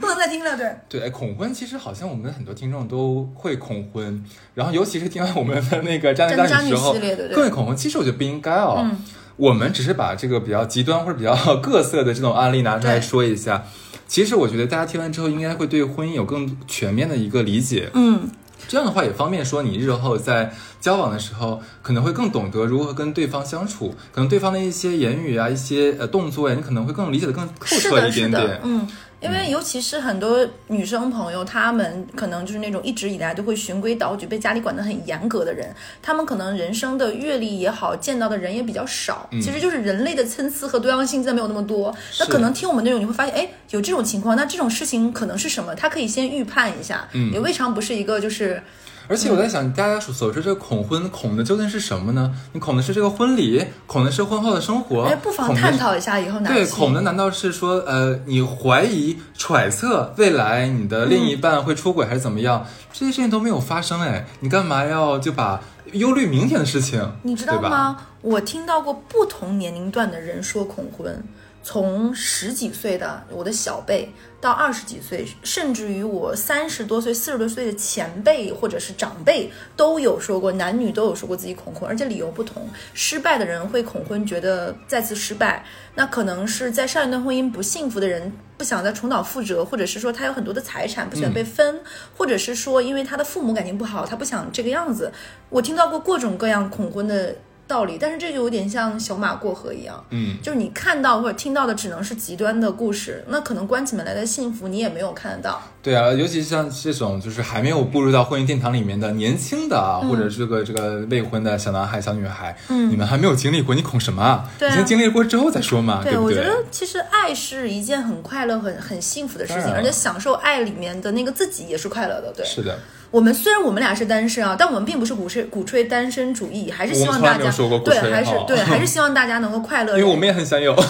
不能再听了。对，对，哎恐婚其实好像我们很多听众都会恐婚，然后尤其是听完我们的那个渣男渣女之后更会恐婚。其实我觉得不应该哦，嗯我们只是把这个比较极端或者比较各色的这种案例拿出来说一下。其实我觉得大家听完之后，应该会对婚姻有更全面的一个理解。嗯，这样的话也方便说你日后在交往的时候，可能会更懂得如何跟对方相处，可能对方的一些言语啊、一些呃动作呀，你可能会更理解的更透彻一点点，。嗯。因为尤其是很多女生朋友，她们可能就是那种一直以来都会循规蹈矩、被家里管得很严格的人，她们可能人生的阅历也好，见到的人也比较少，嗯。其实就是人类的参差和多样性真的没有那么多。那可能听我们内容，你会发现，哎，有这种情况，那这种事情可能是什么？他可以先预判一下，嗯。也未尝不是一个就是而且我在想，大家所所说这个恐婚，恐的究竟是什么呢？你恐的是这个婚礼，恐的是婚后的生活，哎，不妨探讨一下以后哪对，恐的难道是说，呃，你怀疑、揣测未来你的另一半会出轨还是怎么样？这些事情都没有发生，哎，你干嘛要就把忧虑明天的事情，你知道？吗？我听到过不同年龄段的人说恐婚，从十几岁的我的小辈到二十几岁，甚至于我三十多岁、四十多岁的前辈或者是长辈都有说过，男女都有说过自己恐婚，而且理由不同。失败的人会恐婚，觉得再次失败，那可能是在上一段婚姻不幸福的人。不想再重蹈覆辙，或者是说他有很多的财产不想被分，或者是说因为他的父母感情不好，他不想这个样子。我听到过各种各样恐婚的道理，但是这就有点像小马过河一样，嗯，就是你看到或者听到的只能是极端的故事，那可能关起门来的幸福你也没有看得到。对啊，尤其像这种就是还没有步入到婚姻殿堂里面的年轻的啊，嗯或者这个这个未婚的小男孩、小女孩，嗯你们还没有经历过，你恐什么啊？对啊你先经历过之后再说嘛，不对？我觉得其实爱是一件很快乐、很很幸福的事情，而且享受爱里面的那个自己也是快乐的。对，是的，我们虽然我们俩是单身啊，但我们并不是鼓吹鼓吹单身主义，还是希望大家对，还是对，还是希望大家能够快乐。因为我们也很想有，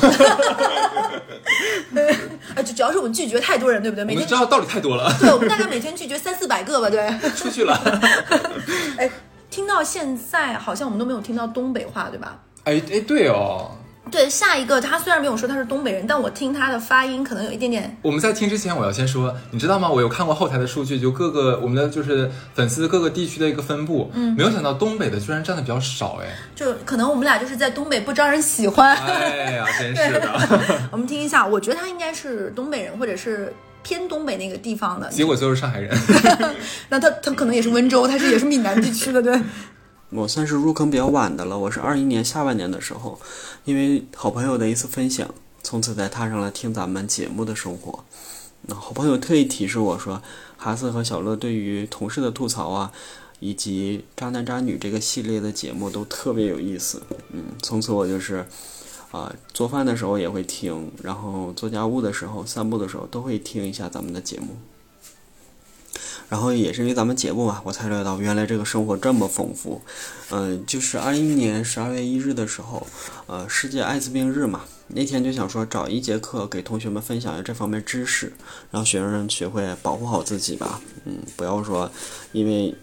啊，就主要是我们拒绝太多人，对不对？每天知道道理太多了，对，我们大概每天拒绝三四百个吧，对。出去了。哎，听到现在好像我们都没有听到东北话，对吧？哎哎，对哦，对，下一个他虽然没有说他是东北人，但我听他的发音可能有一点点我们在听之前，我要先说，你知道吗？我有看过后台的数据，就各个我们的就是粉丝各个地区的一个分布，嗯没有想到东北的居然占的比较少，哎，就可能我们俩就是在东北不招人喜欢。哎呀，真是的，我们听一下，我觉得他应该是东北人，或者是偏东北那个地方的。结果就是上海人。那他他可能也是温州，他是也是闽南地区的，对。我算是入坑比较晚的了，我是二一年下半年的时候，因为好朋友的一次分享，从此才踏上了听咱们节目的生活。那好朋友特意提示我说，哈斯和小乐对于同事的吐槽啊，以及渣男渣女这个系列的节目都特别有意思。嗯，从此我就是，啊、做饭的时候也会听，然后做家务的时候、散步的时候都会听一下咱们的节目。然后也是因为咱们节目嘛，我才了解到原来这个生活这么丰富。嗯、就是二一年十二月一日的时候，呃，世界艾滋病日嘛，那天就想说找一节课给同学们分享一下这方面知识，让学生学会保护好自己吧。嗯，不要说因为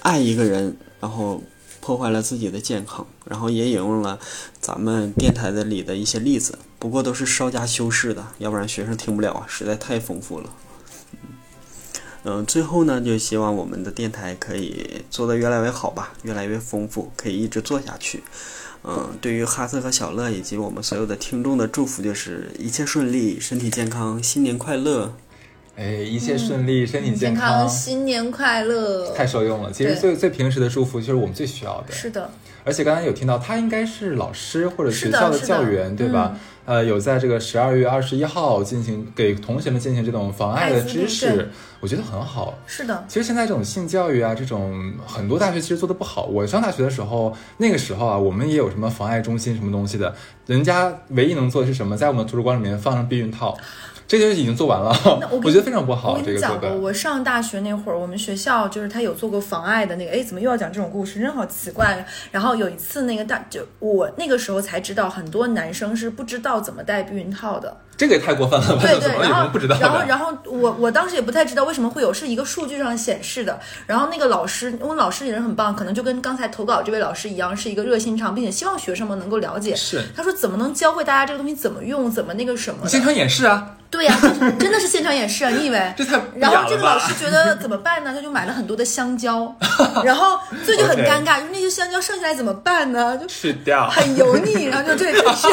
爱一个人，然后破坏了自己的健康，然后也引用了咱们电台的里的一些例子，不过都是稍加修饰的，要不然学生听不了啊，实在太丰富了。嗯，最后呢，就希望我们的电台可以做得越来越好吧，越来越丰富，可以一直做下去。嗯，对于哈斯和小乐以及我们所有的听众的祝福就是一切顺利，身体健康，新年快乐。哎，一切顺利，身体健康，新年快乐。太受用了。其实最最平时的祝福就是我们最需要的。是的，而且刚才有听到，他应该是老师或者学校的教员，对吧？呃，有在这个十二月二十一号进行给同学们进行这种防艾的知识，我觉得很好。是的，其实现在这种性教育啊，这种很多大学其实做的不好。我上大学的时候，那个时候啊，我们也有什么防艾中心什么东西的，人家唯一能做的是什么，在我们图书馆里面放上避孕套，这件事已经做完了。我 我觉得非常不好，我跟你讲过，这个。我上大学那会儿，我们学校就是他有做过妨碍的那个，哎，怎么又要讲这种故事？真好奇怪。然后有一次，那个大就我那个时候才知道，很多男生是不知道怎么戴避孕套的。这个也太过分了吧？对对，然后不知道？然后然后我我当时也不太知道为什么会有，是一个数据上显示的。然后那个老师，因为老师也人很棒，可能就跟刚才投稿这位老师一样，是一个热心肠，并且希望学生们能够了解。是，他说怎么能教会大家这个东西怎么用，怎么那个什么现场演示啊！对呀、就是真的是现场演示啊！你以为？这太然后这个老师觉得怎么办呢？他就买了很多的香蕉，然后这就很 尴尬，就是那些香蕉剩下来怎么办呢？就吃掉，很油腻，然后就对，就是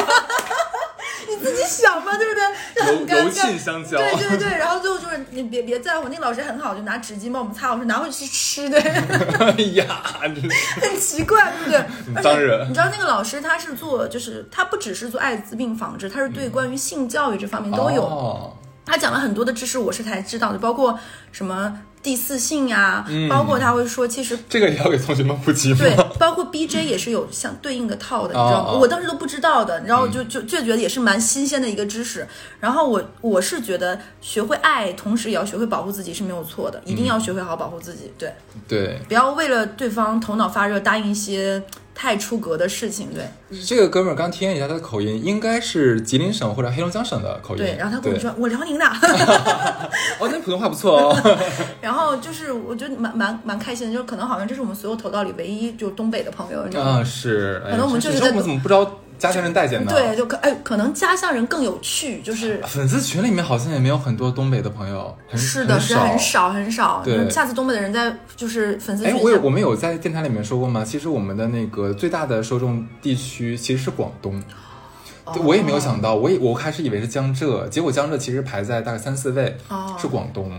你自己想嘛，对不对？就很油尴尬。对对对，然后最后就是你别别在乎，那个老师很好，就拿纸巾帮我们擦，我说拿回去吃的，哎呀，很奇怪，对不对？而当然且你知道那个老师他是做，就是他不只是做艾滋病防治，他是对关于性教育这方面都有。哦他讲了很多的知识，我是才知道的，包括什么第四性呀、嗯包括他会说，其实这个也要给同学们普及？对，包括 BJ 也是有相对应的套的，你知道吗？我当时都不知道的，然后就就就觉得也是蛮新鲜的一个知识。然后我我是觉得学会爱，同时也要学会保护自己是没有错的，一定要学会好好保护自己。对，对，不要为了对方头脑发热答应一些太出格的事情。对这个哥们儿刚听一下他的口音，应该是吉林省或者黑龙江省的口音。对，然后他跟我对说我辽宁的，哦，那普通话不错哦。然后就是我觉得蛮蛮蛮开心的，就是可能好像这是我们所有投到里唯一就东北的朋友，你知道吗？啊，是。哎可能我们就是在我们怎么不知道家乡人待见的？对，就可哎，可能家乡人更有趣，就是粉丝群里面好像也没有很多东北的朋友，很是的，是很少很少。对嗯下次东北的人在就是粉丝哎，群我有我们有在电台里面说过吗？其实我们的那个最大的受众地区其实是广东。我也没有想到，我也我开始以为是江浙，结果江浙其实排在大概三四位，哦是广东。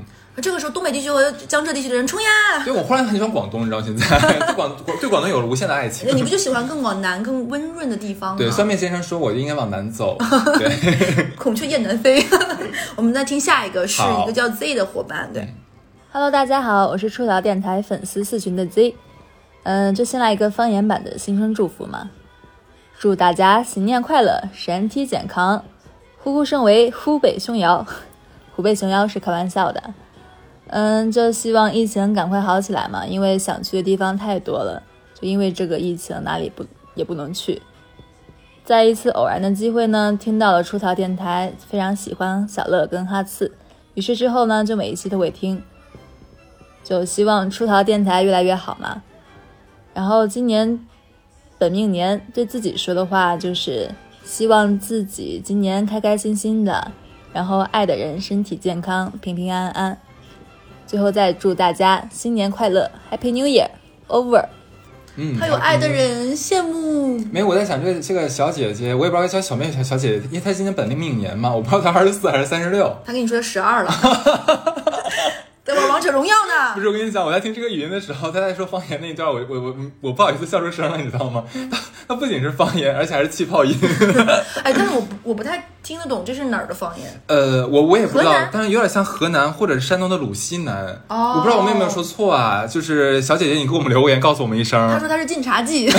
这个时候，东北地区和江浙地区的人冲呀！对，我忽然很喜欢广东，你知道现在对广对广东有了无限的爱情。你不就喜欢更往南、更温润的地方吗？对，酸面先生说我就应该往南走。对，孔雀雁南飞。我们再听下一个，是一个叫 Z 的伙伴。对，Hello，大家好，我是出逃电台粉丝四群的 Z。嗯，就先来一个方言版的新春祝福嘛，祝大家新年快乐，身体健康，呼呼声为，虎背熊腰。虎背熊腰是开玩笑的。嗯，就希望疫情赶快好起来嘛，因为想去的地方太多了，就因为这个疫情哪里不也不能去。在一次偶然的机会呢，听到了出逃电台，非常喜欢小乐跟哈次，于是之后呢，就每一期都会听。就希望出逃电台越来越好嘛。然后今年本命年对自己说的话就是，希望自己今年开开心心的，然后爱的人身体健康，平平安安。最后再祝大家新年快乐，Happy New Year！Over。嗯，还有爱的人，羡慕。没有，我在想这这个小姐姐，我也不知道叫小妹小小姐姐，因为她今年本命命年嘛，我不知道她二十四还是三十六。她跟你说十二了。在玩王者荣耀呢。不是，我跟你讲，我在听这个语音的时候，他在说方言那一段，我我我我不好意思笑出声了，你知道吗？他他不仅是方言，而且还是气泡音。哎，但是我我不太听得懂这是哪儿的方言。呃，我我也不知道，但是有点像河南或者是山东的鲁西南。哦。我不知道我们有没有说错啊？就是小姐姐，你给我们留个言告诉我们一声。他说他是晋察冀。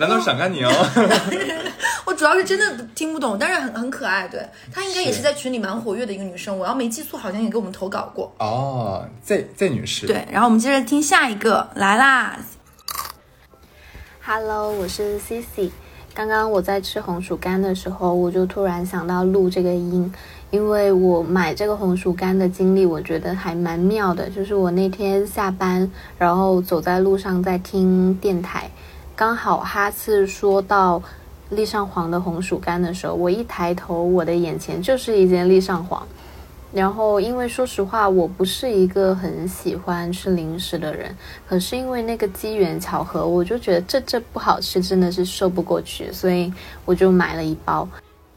难道是陕甘宁？我主要是真的听不懂，但是很很可爱。对她应该也是在群里蛮活跃的一个女生，我要没记错，好像也给我们投稿过。哦，Z Z 女士。对，然后我们接着听下一个来啦。Hello，我是 Cici。刚刚我在吃红薯干的时候，我就突然想到录这个音，因为我买这个红薯干的经历，我觉得还蛮妙的。就是我那天下班，然后走在路上在听电台，刚好哈次说到。立上黄的红薯干的时候，我一抬头，我的眼前就是一件立上黄。然后，因为说实话，我不是一个很喜欢吃零食的人，可是因为那个机缘巧合，我就觉得这这不好吃，真的是说不过去，所以我就买了一包。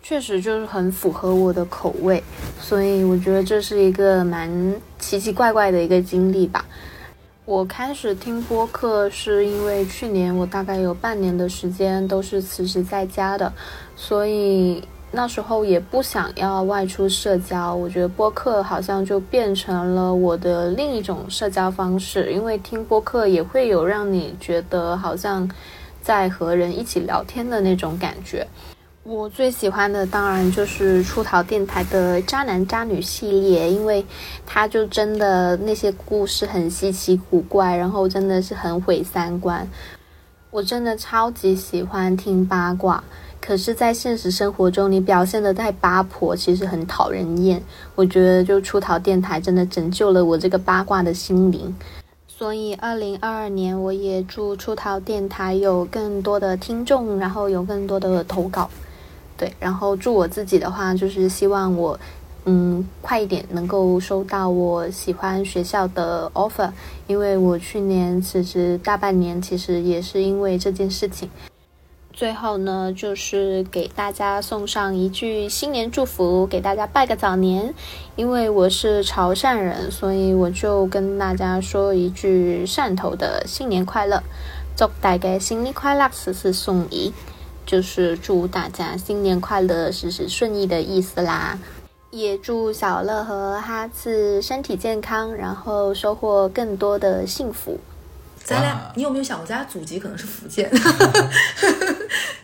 确实就是很符合我的口味，所以我觉得这是一个蛮奇奇怪怪的一个经历吧。我开始听播客是因为去年我大概有半年的时间都是辞职在家的，所以那时候也不想要外出社交。我觉得播客好像就变成了我的另一种社交方式，因为听播客也会有让你觉得好像在和人一起聊天的那种感觉。我最喜欢的当然就是出逃电台的渣男渣女系列，因为他就真的那些故事很稀奇古怪，然后真的是很毁三观。我真的超级喜欢听八卦，可是，在现实生活中，你表现的太八婆，其实很讨人厌。我觉得，就出逃电台真的拯救了我这个八卦的心灵。所以，二零二二年，我也祝出逃电台有更多的听众，然后有更多的投稿。对，然后祝我自己的话，就是希望我，嗯，快一点能够收到我喜欢学校的 offer，因为我去年辞职大半年，其实也是因为这件事情。最后呢，就是给大家送上一句新年祝福，给大家拜个早年。因为我是潮汕人，所以我就跟大家说一句汕头的新年快乐，祝大家新年快乐，事事顺意。就是祝大家新年快乐，事事顺意的意思啦。也祝小乐和哈次身体健康，然后收获更多的幸福。咱俩，你有没有想过，咱俩祖籍可能是福建？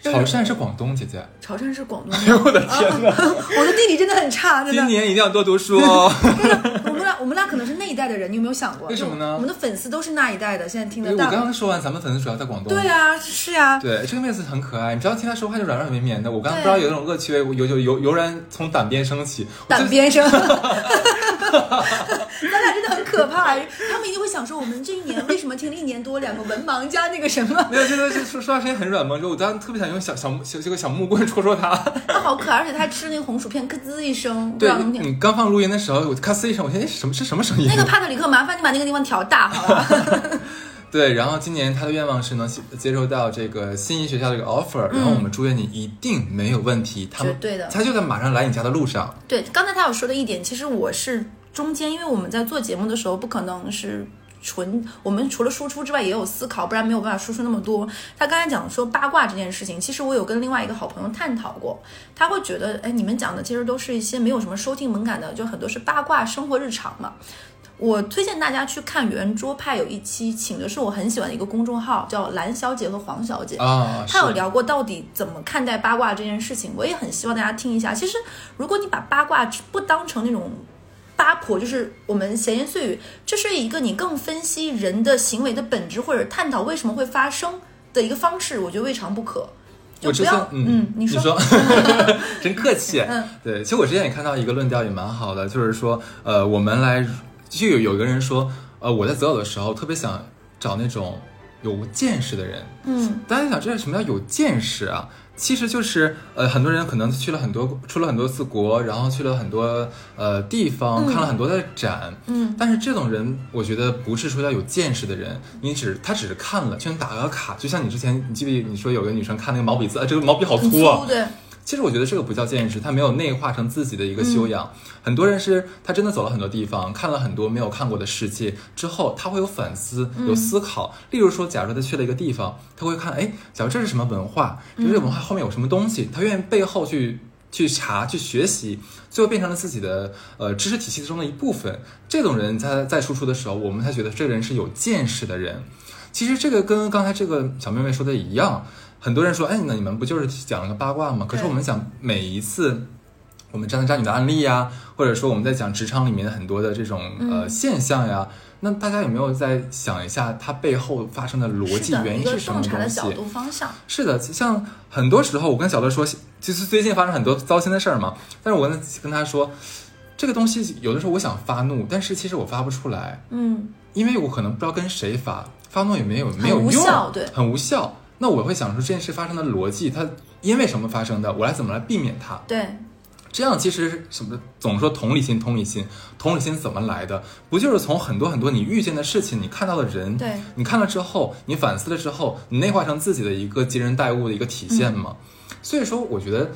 潮汕是广东，姐姐。潮汕是广东。哎呦我的天哪！我的地理真的很差，真的。今年一定要多读书哦。我们俩，我们俩可能是那一代的人，你有没有想过？为什么呢？我们的粉丝都是那一代的，现在听得到。我刚刚说完，咱们粉丝主要在广东。对啊，是啊。对，这个妹子很可爱，你知道听她说话就软软绵绵的。我刚刚不知道有一种恶趣味，油油油油然从胆边升起。胆边升。咱俩真的很可怕，他们一定会想说，我们这一年为什么听了一年多两个文盲加那个什么？没有，这个是说说话声音很软萌，就我当时特别想用小小小这个小木棍戳戳他。他好可爱，而且他吃那个红薯片，咯吱一声。对，你刚放录音的时候，我咔吱一声，我现在什么是什么声音？那个帕特里克，麻烦你把那个地方调大，好吧？对，然后今年他的愿望是能接受到这个心仪学校这个 offer，然后我们祝愿你一定没有问题。绝对的，他就在马上来你家的路上。对，刚才他有说的一点，其实我是中间，因为我们在做节目的时候，不可能是纯我们除了输出之外，也有思考，不然没有办法输出那么多。他刚才讲说八卦这件事情，其实我有跟另外一个好朋友探讨过，他会觉得，哎，你们讲的其实都是一些没有什么收听门槛的，就很多是八卦生活日常嘛。我推荐大家去看圆桌派有一期，请的是我很喜欢的一个公众号，叫蓝小姐和黄小姐啊他有聊过到底怎么看待八卦这件事情，我也很希望大家听一下。其实，如果你把八卦不当成那种八婆，就是我们闲言碎语，这是一个你更分析人的行为的本质，或者探讨为什么会发生的一个方式，我觉得未尝不可。就我不要，嗯，你说，真客气。嗯。对，其实我之前也看到一个论调也蛮好的，就是说，呃，我们来就有有一个人说，呃，我在择偶的时候特别想找那种有见识的人。嗯。大家想，这是什么叫有见识啊？其实就是，呃，很多人可能去了很多，出了很多次国，然后去了很多呃地方，嗯。看了很多的展，嗯。但是这种人，我觉得不是说要有见识的人，你只他只是看了，就像打个卡，就像你之前你记不记得你说有个女生看那个毛笔字，啊，这个毛笔好粗啊。其实我觉得这个不叫见识，他没有内化成自己的一个修养。很多人是他真的走了很多地方，看了很多没有看过的世界之后，他会有反思，嗯有思考。例如说，假如他去了一个地方，他会看，哎，假如这是什么文化，就这个文化后面有什么东西，他愿意背后去。去查去学习，最后变成了自己的呃知识体系中的一部分。这种人他在输出的时候，我们才觉得这个人是有见识的人。其实这个跟刚才这个小妹妹说的一样，很多人说，哎，那你们不就是讲了个八卦吗？可是我们讲每一次。我们渣男渣女的案例呀，或者说我们在讲职场里面很多的这种呃嗯现象呀，那大家有没有在想一下它背后发生的逻辑原因是什么东西？角度方向。是的，像很多时候我跟小乐说，其实最近发生很多糟心的事儿嘛，但是我跟跟他说，这个东西有的时候我想发怒，但是其实我发不出来，嗯因为我可能不知道跟谁发，发怒也没有没有用，对很无效。那我会想说这件事发生的逻辑，它因为什么发生的，我来怎么来避免它？对，这样其实什么总说同理心，同理心，同理心怎么来的？不就是从很多很多你遇见的事情，你看到的人，对你看了之后，你反思了之后，你内化成自己的一个接人待物的一个体现吗？所以说，我觉得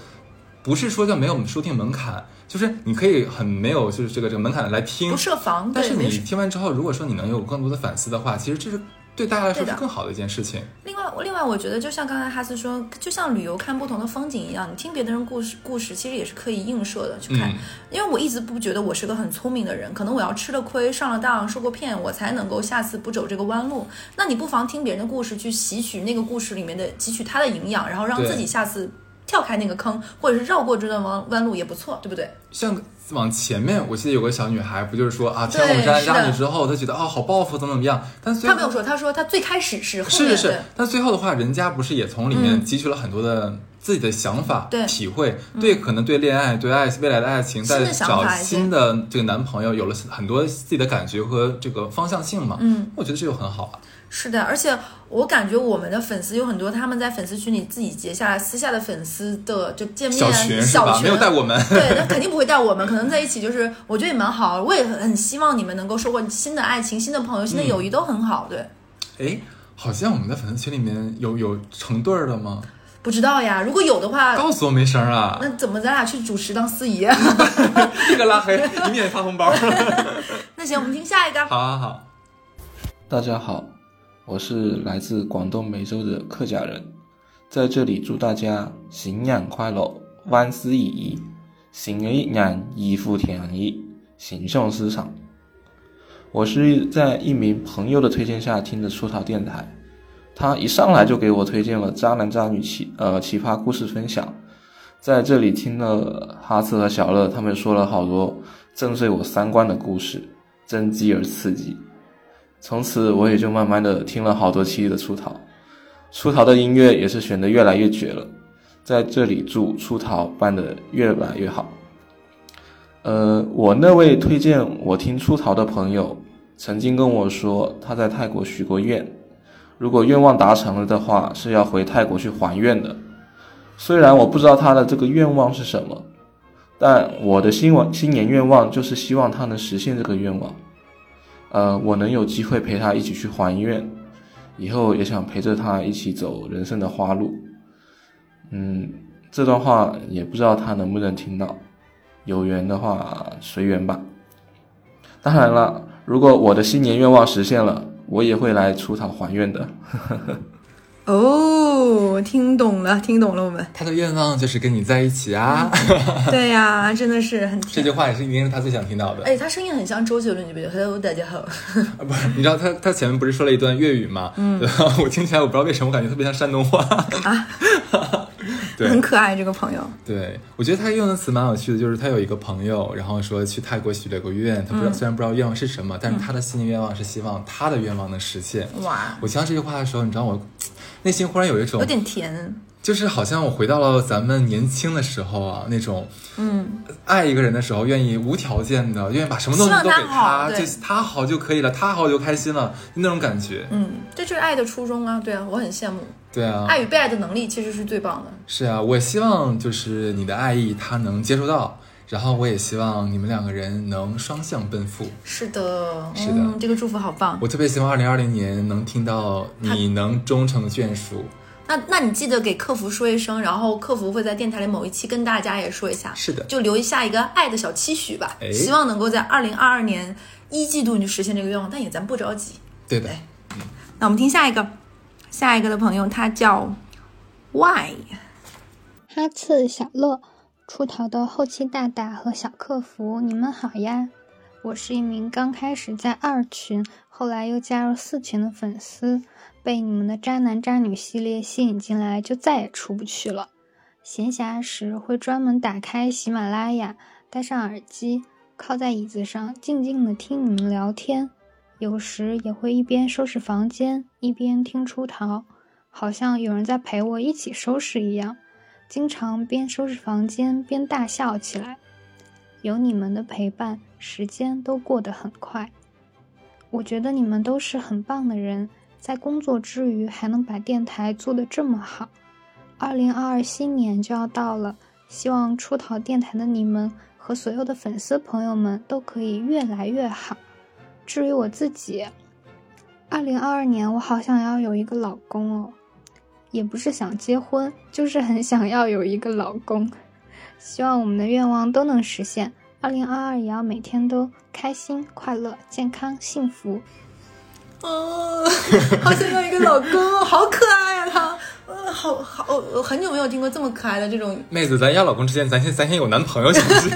不是说叫没有收听门槛，就是你可以很没有就是这个这个门槛来听，不设防但是你听完之后，如果说你能有更多的反思的话，其实这是对大家来说是更好的一件事情。另外，另外，我觉得就像刚才哈斯说，就像旅游看不同的风景一样，你听别的人故事，故事其实也是可以映射的去看。嗯因为我一直不觉得我是个很聪明的人，可能我要吃了亏、上了当、受过骗，我才能够下次不走这个弯路。那你不妨听别人的故事，去吸取那个故事里面的汲取它的营养，然后让自己下次跳开那个坑，或者是绕过这段弯弯路也不错，对不对？像往前面，我记得有个小女孩，不就是说啊，听对了我们渣男是的。渣女之后，她觉得啊好报复怎么怎么样，但最后他没有说，她说她最开始是是是是，但最后的话，人家不是也从里面嗯。汲取了很多的自己的想法、对。体会，嗯。对可能对恋爱、对爱未来的爱情，在找新的这个男朋友，有了很多自己的感觉和这个方向性嘛。嗯，我觉得这就很好啊。是的，而且我感觉我们的粉丝有很多，他们在粉丝群里自己结下来私下的粉丝的就见面小群小吧？没有带我们。对，那肯定不会带我们，可能在一起就是，我觉得也蛮好。我也很希望你们能够收获新的爱情、新的朋友、新的友谊，都很好。对，哎，好像我们的粉丝群里面有有成对儿的吗？不知道呀，如果有的话，告诉我没声儿啊，那怎么咱俩去主持当司仪？这个拉黑，以免发红包。那行，我们听下一个。好好好，大家好，我是来自广东梅州的客家人，在这里祝大家新年快乐，万事如意，新的一年一福天意，心想事成。我是在一名朋友的推荐下听的出逃电台，他一上来就给我推荐了渣男渣女奇呃奇葩故事分享，在这里听了哈斯和小乐他们说了好多震碎我三观的故事，真机而刺激。从此我也就慢慢的听了好多期的出逃，出逃的音乐也是选的越来越绝了，在这里祝出逃办的越来越好。呃，我那位推荐我听出逃的朋友，曾经跟我说他在泰国许过愿，如果愿望达成了的话，是要回泰国去还愿的。虽然我不知道他的这个愿望是什么，但我的新望新年愿望就是希望他能实现这个愿望。呃，我能有机会陪他一起去还愿，以后也想陪着他一起走人生的花路。嗯，这段话也不知道他能不能听到，有缘的话随缘吧。当然了，如果我的新年愿望实现了，我也会来出逃还愿的。呵呵呵哦，听懂了，听懂了，我们他的愿望就是跟你在一起啊。对呀，真的是很这句话也是一定是他最想听到的。哎，他声音很像周杰伦，你不觉得？Hello，大家好。不是，你知道他他前面不是说了一段粤语吗？嗯？我听起来我不知道为什么，我感觉特别像山东话啊。对，很可爱这个朋友。对，我觉得他用的词蛮有趣的，就是他有一个朋友，然后说去泰国许了个愿，他不知道、虽然不知道愿望是什么，但是他的新年愿望是希望他的愿望能实现。哇！我听到这句话的时候，你知道我内心忽然有一种有点甜，就是好像我回到了咱们年轻的时候啊，那种嗯，爱一个人的时候愿意无条件的，愿意把什么东西都给他，就他好就可以了，他好就开心了，那种感觉。嗯，这就是爱的初衷啊！对啊，我很羡慕。对啊，爱与被爱的能力其实是最棒的。是啊，我希望就是你的爱意他能接受到，然后我也希望你们两个人能双向奔赴。是的，是的，嗯、这个祝福好棒。我特别希望二零二零年能听到你能终成眷属。那那你记得给客服说一声，然后客服会在电台里某一期跟大家也说一下。是的，就留下一个爱的小期许吧，哎、希望能够在二零二二年一季度你就实现这个愿望，但也咱不着急。对的。嗯、那我们听下一个。下一个的朋友，他叫 Y，哈次小乐，出逃的后期大大和小客服，你们好呀！我是一名刚开始在二群，后来又加入四群的粉丝，被你们的渣男渣女系列吸引进来，就再也出不去了。闲暇时会专门打开喜马拉雅，戴上耳机，靠在椅子上，静静的听你们聊天。有时也会一边收拾房间，一边听出逃，好像有人在陪我一起收拾一样。经常边收拾房间边大笑起来。有你们的陪伴，时间都过得很快。我觉得你们都是很棒的人，在工作之余还能把电台做得这么好。二零二二新年就要到了，希望出逃电台的你们和所有的粉丝朋友们都可以越来越好。至于我自己，二零二二年我好想要有一个老公哦，也不是想结婚，就是很想要有一个老公。希望我们的愿望都能实现，二零二二也要每天都开心、快乐、健康、幸福。哦，好想要一个老公，好可爱呀、他。呃，好好，我很久没有听过这么可爱的这种妹子。咱要老公之前，咱先咱先有男朋友行不行？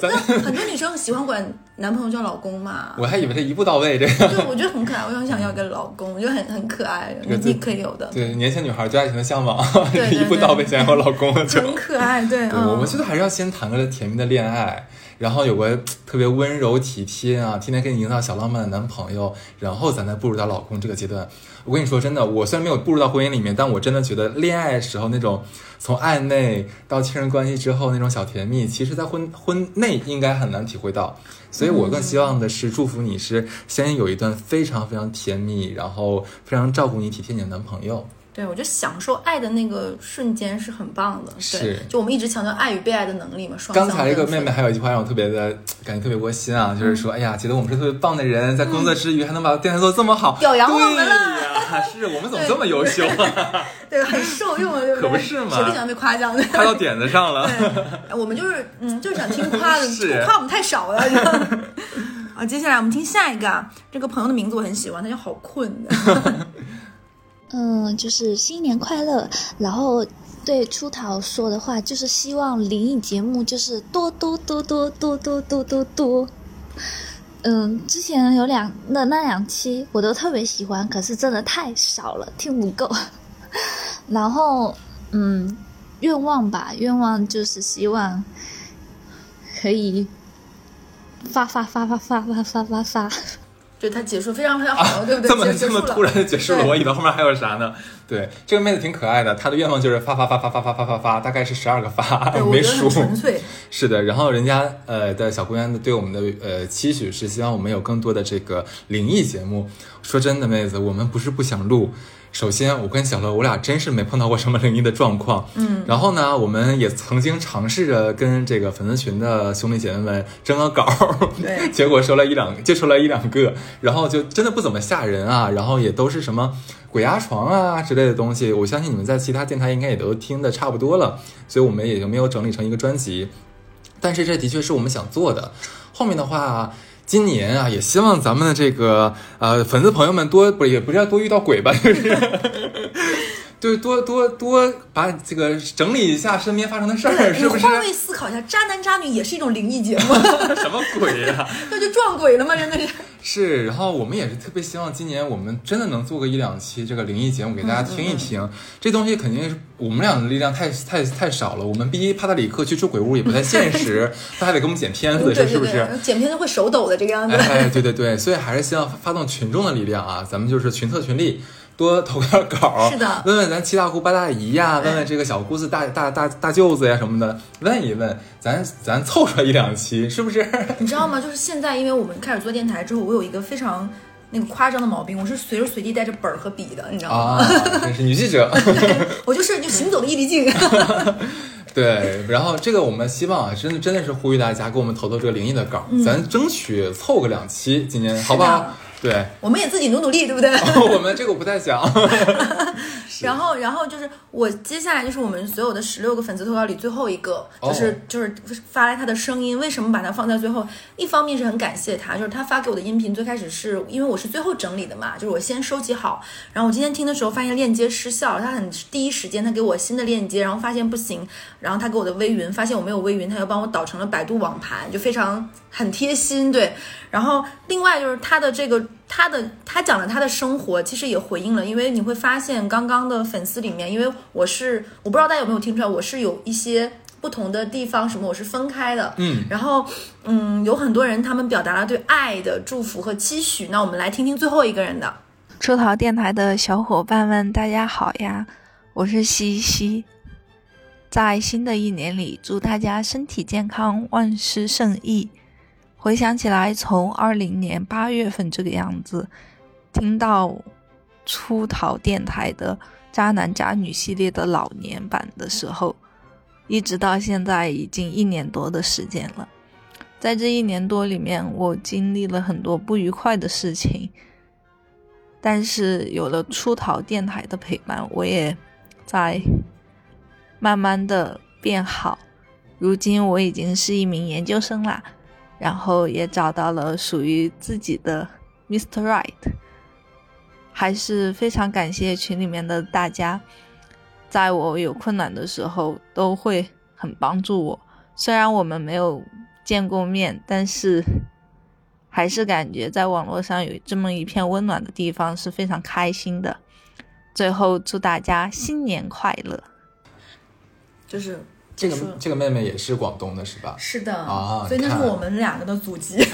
咱 很多女生喜欢管男朋友叫老公嘛。我还以为他一步到位这个。对，我觉得很可爱，我很想要一个老公，我觉得很很可爱，你你可以有的。对，年轻女孩对爱情的向往，对 一步到位想要老公就很可爱。对，对，我们觉得还是要先谈个甜蜜的恋爱。然后有个特别温柔体贴啊，天天给你营造小浪漫的男朋友，然后咱再步入到老公这个阶段。我跟你说真的，我虽然没有步入到婚姻里面，但我真的觉得恋爱时候那种从暧昧到亲人关系之后那种小甜蜜，其实在婚婚内应该很难体会到。所以我更希望的是祝福你是先有一段非常非常甜蜜，然后非常照顾你、体贴你的男朋友。对，我觉得享受爱的那个瞬间是很棒的。是对，就我们一直强调爱与被爱的能力嘛。双刚才这个妹妹还有一句话让我特别的 感觉特别窝心啊，就是说，哎呀，觉得我们是特别棒的人，在工作之余还能把电台做这么好，表扬我们了。呀，是我们怎么这么优秀啊？对，很受用，对不对？可不是嘛，谁不喜欢被夸奖的？夸到点子上了。对，我们就是嗯，就是想听夸的，是夸我们太少了。啊，接下来我们听下一个啊，这个朋友的名字我很喜欢，他叫好困。嗯，就是新年快乐。然后对出逃说的话，就是希望灵异节目就是多多多多多多多多多。嗯，之前有两那那两期我都特别喜欢，可是真的太少了，听不够。然后嗯，愿望吧，愿望就是希望可以发发发发发发发发发。就他结束非常非常好，啊、对不对？这么这么突然就结束了，我以为后面还有啥呢？对，这个妹子挺可爱的，她的愿望就是发发发发发发发发发，大概是十二个发，没数。纯粹。是的，然后人家呃的小姑娘对我们的呃期许是希望我们有更多的这个灵异节目。说真的，妹子，我们不是不想录。首先，我跟小乐，我俩真是没碰到过什么灵异的状况。嗯，然后呢，我们也曾经尝试着跟这个粉丝群的兄弟姐妹们征个稿，对，结果收了一两，就收了一两个，然后就真的不怎么吓人啊，然后也都是什么鬼压床啊之类的东西。我相信你们在其他电台应该也都听的差不多了，所以我们也就没有整理成一个专辑。但是这的确是我们想做的。后面的话。今年啊，也希望咱们的这个呃粉丝朋友们多不也不是要多遇到鬼吧，就是。对，多多多把这个整理一下身边发生的事儿，是不是？换位思考一下，渣男渣女也是一种灵异节目。什么鬼呀？那就撞鬼了吗？真的是。是，然后我们也是特别希望今年我们真的能做个一两期这个灵异节目给大家听一听。这东西肯定是我们俩的力量太太太少了，我们逼帕特里克去住鬼屋也不太现实，他还得给我们剪片子，这是不是？剪片子会手抖的这个样子。哎，对对对，所以还是希望发动群众的力量啊！咱们就是群策群力。多投个稿，是的，问问咱七大姑八大姨呀，问问这个小姑子、大大大大舅子呀什么的，问一问，咱咱凑出来一两期，是不是？你知道吗？就是现在，因为我们开始做电台之后，我有一个非常那个夸张的毛病，我是随时随地带着本儿和笔的，你知道吗？啊，是女记者，我就是就行走的易立竞。对，然后这个我们希望啊，真的真的是呼吁大家给我们投投这个灵异的稿，咱争取凑个两期，今年好不好？对，我们也自己努努力，对不对？我们这个我不太想。然后，然后就是我接下来就是我们所有的十六个粉丝投稿里最后一个，就是就是发来他的声音。为什么把它放在最后？一方面是很感谢他，就是他发给我的音频最开始是因为我是最后整理的嘛，就是我先收集好，然后我今天听的时候发现链接失效，他很第一时间他给我新的链接，然后发现不行，然后他给我的微云发现我没有微云，他又帮我导成了百度网盘，就非常很贴心。对，然后另外就是他的这个。他的他讲了他的生活，其实也回应了，因为你会发现刚刚的粉丝里面，因为我是我不知道大家有没有听出来，我是有一些不同的地方，什么我是分开的，嗯，然后嗯，有很多人他们表达了对爱的祝福和期许，那我们来听听最后一个人的。出逃电台的小伙伴们，大家好呀，我是西西，在新的一年里，祝大家身体健康，万事胜意。回想起来，从二零年八月份这个样子，听到出逃电台的渣男渣女系列的老年版的时候，一直到现在已经一年多的时间了。在这一年多里面，我经历了很多不愉快的事情，但是有了出逃电台的陪伴，我也在慢慢的变好。如今我已经是一名研究生啦。然后也找到了属于自己的 Mr. Right，还是非常感谢群里面的大家，在我有困难的时候都会很帮助我。虽然我们没有见过面，但是还是感觉在网络上有这么一片温暖的地方是非常开心的。最后祝大家新年快乐！就是。这个这个妹妹也是广东的，是吧？是的啊，所以那是我们两个的祖籍。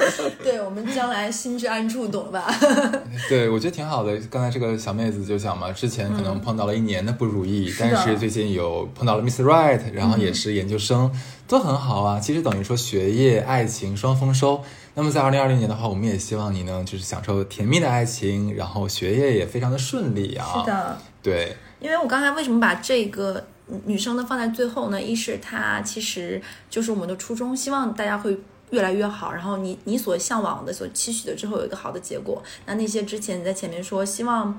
对，我们将来心之安处，懂了吧？对，我觉得挺好的。刚才这个小妹子就讲嘛，之前可能碰到了一年的不如意，但是最近有碰到了 Miss Right，然后也是研究生，都很好啊。其实等于说学业、爱情双丰收。那么在二零二零年的话，我们也希望你能就是享受甜蜜的爱情，然后学业也非常的顺利啊。是的，对。因为我刚才为什么把这个？女生呢放在最后呢，一是她其实就是我们的初衷，希望大家会越来越好。然后你你所向往的、所期许的之后有一个好的结果。那那些之前你在前面说希望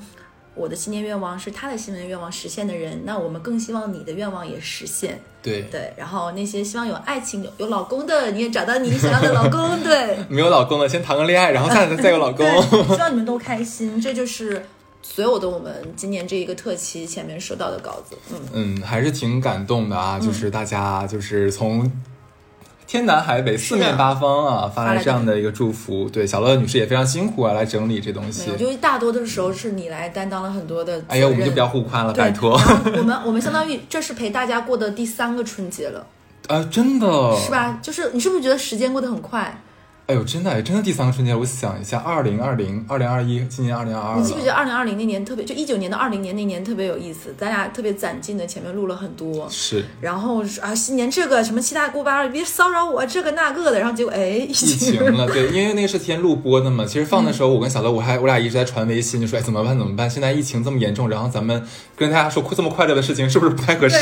我的新年愿望是他的新年愿望实现的人，那我们更希望你的愿望也实现。对对。然后那些希望有爱情、有有老公的，你也找到你想要的老公。对。没有老公的，先谈个恋爱，然后再再有老公。希望你们都开心，这就是。所有的我们今年这一个特辑前面收到的稿子，嗯嗯，还是挺感动的啊！就是大家就是从天南海北、四面八方啊发来这样的一个祝福。对，小乐女士也非常辛苦啊，来整理这东西。就大多的时候是你来担当了很多的。哎呀，我们就不要互夸了，拜托。我们我们相当于这是陪大家过的第三个春节了。啊，真的是吧？就是你是不是觉得时间过得很快？哎呦，真的，真的第三个春节，我想一下，二零二零、二零二一，今年二零二二。你记不记得二零二零那年特别，就一九年到二零年那年特别有意思，咱俩特别攒劲的前面录了很多。是。然后啊，新年这个什么七大姑八大姨别骚扰我，这个那个的，然后结果哎，疫情了。对，因为那个是天录播的嘛。其实放的时候，我跟小乐我还我俩一直在传微信，就说哎怎么办怎么办？现在疫情这么严重，然后咱们跟大家说这么快乐的事情，是不是不太合适？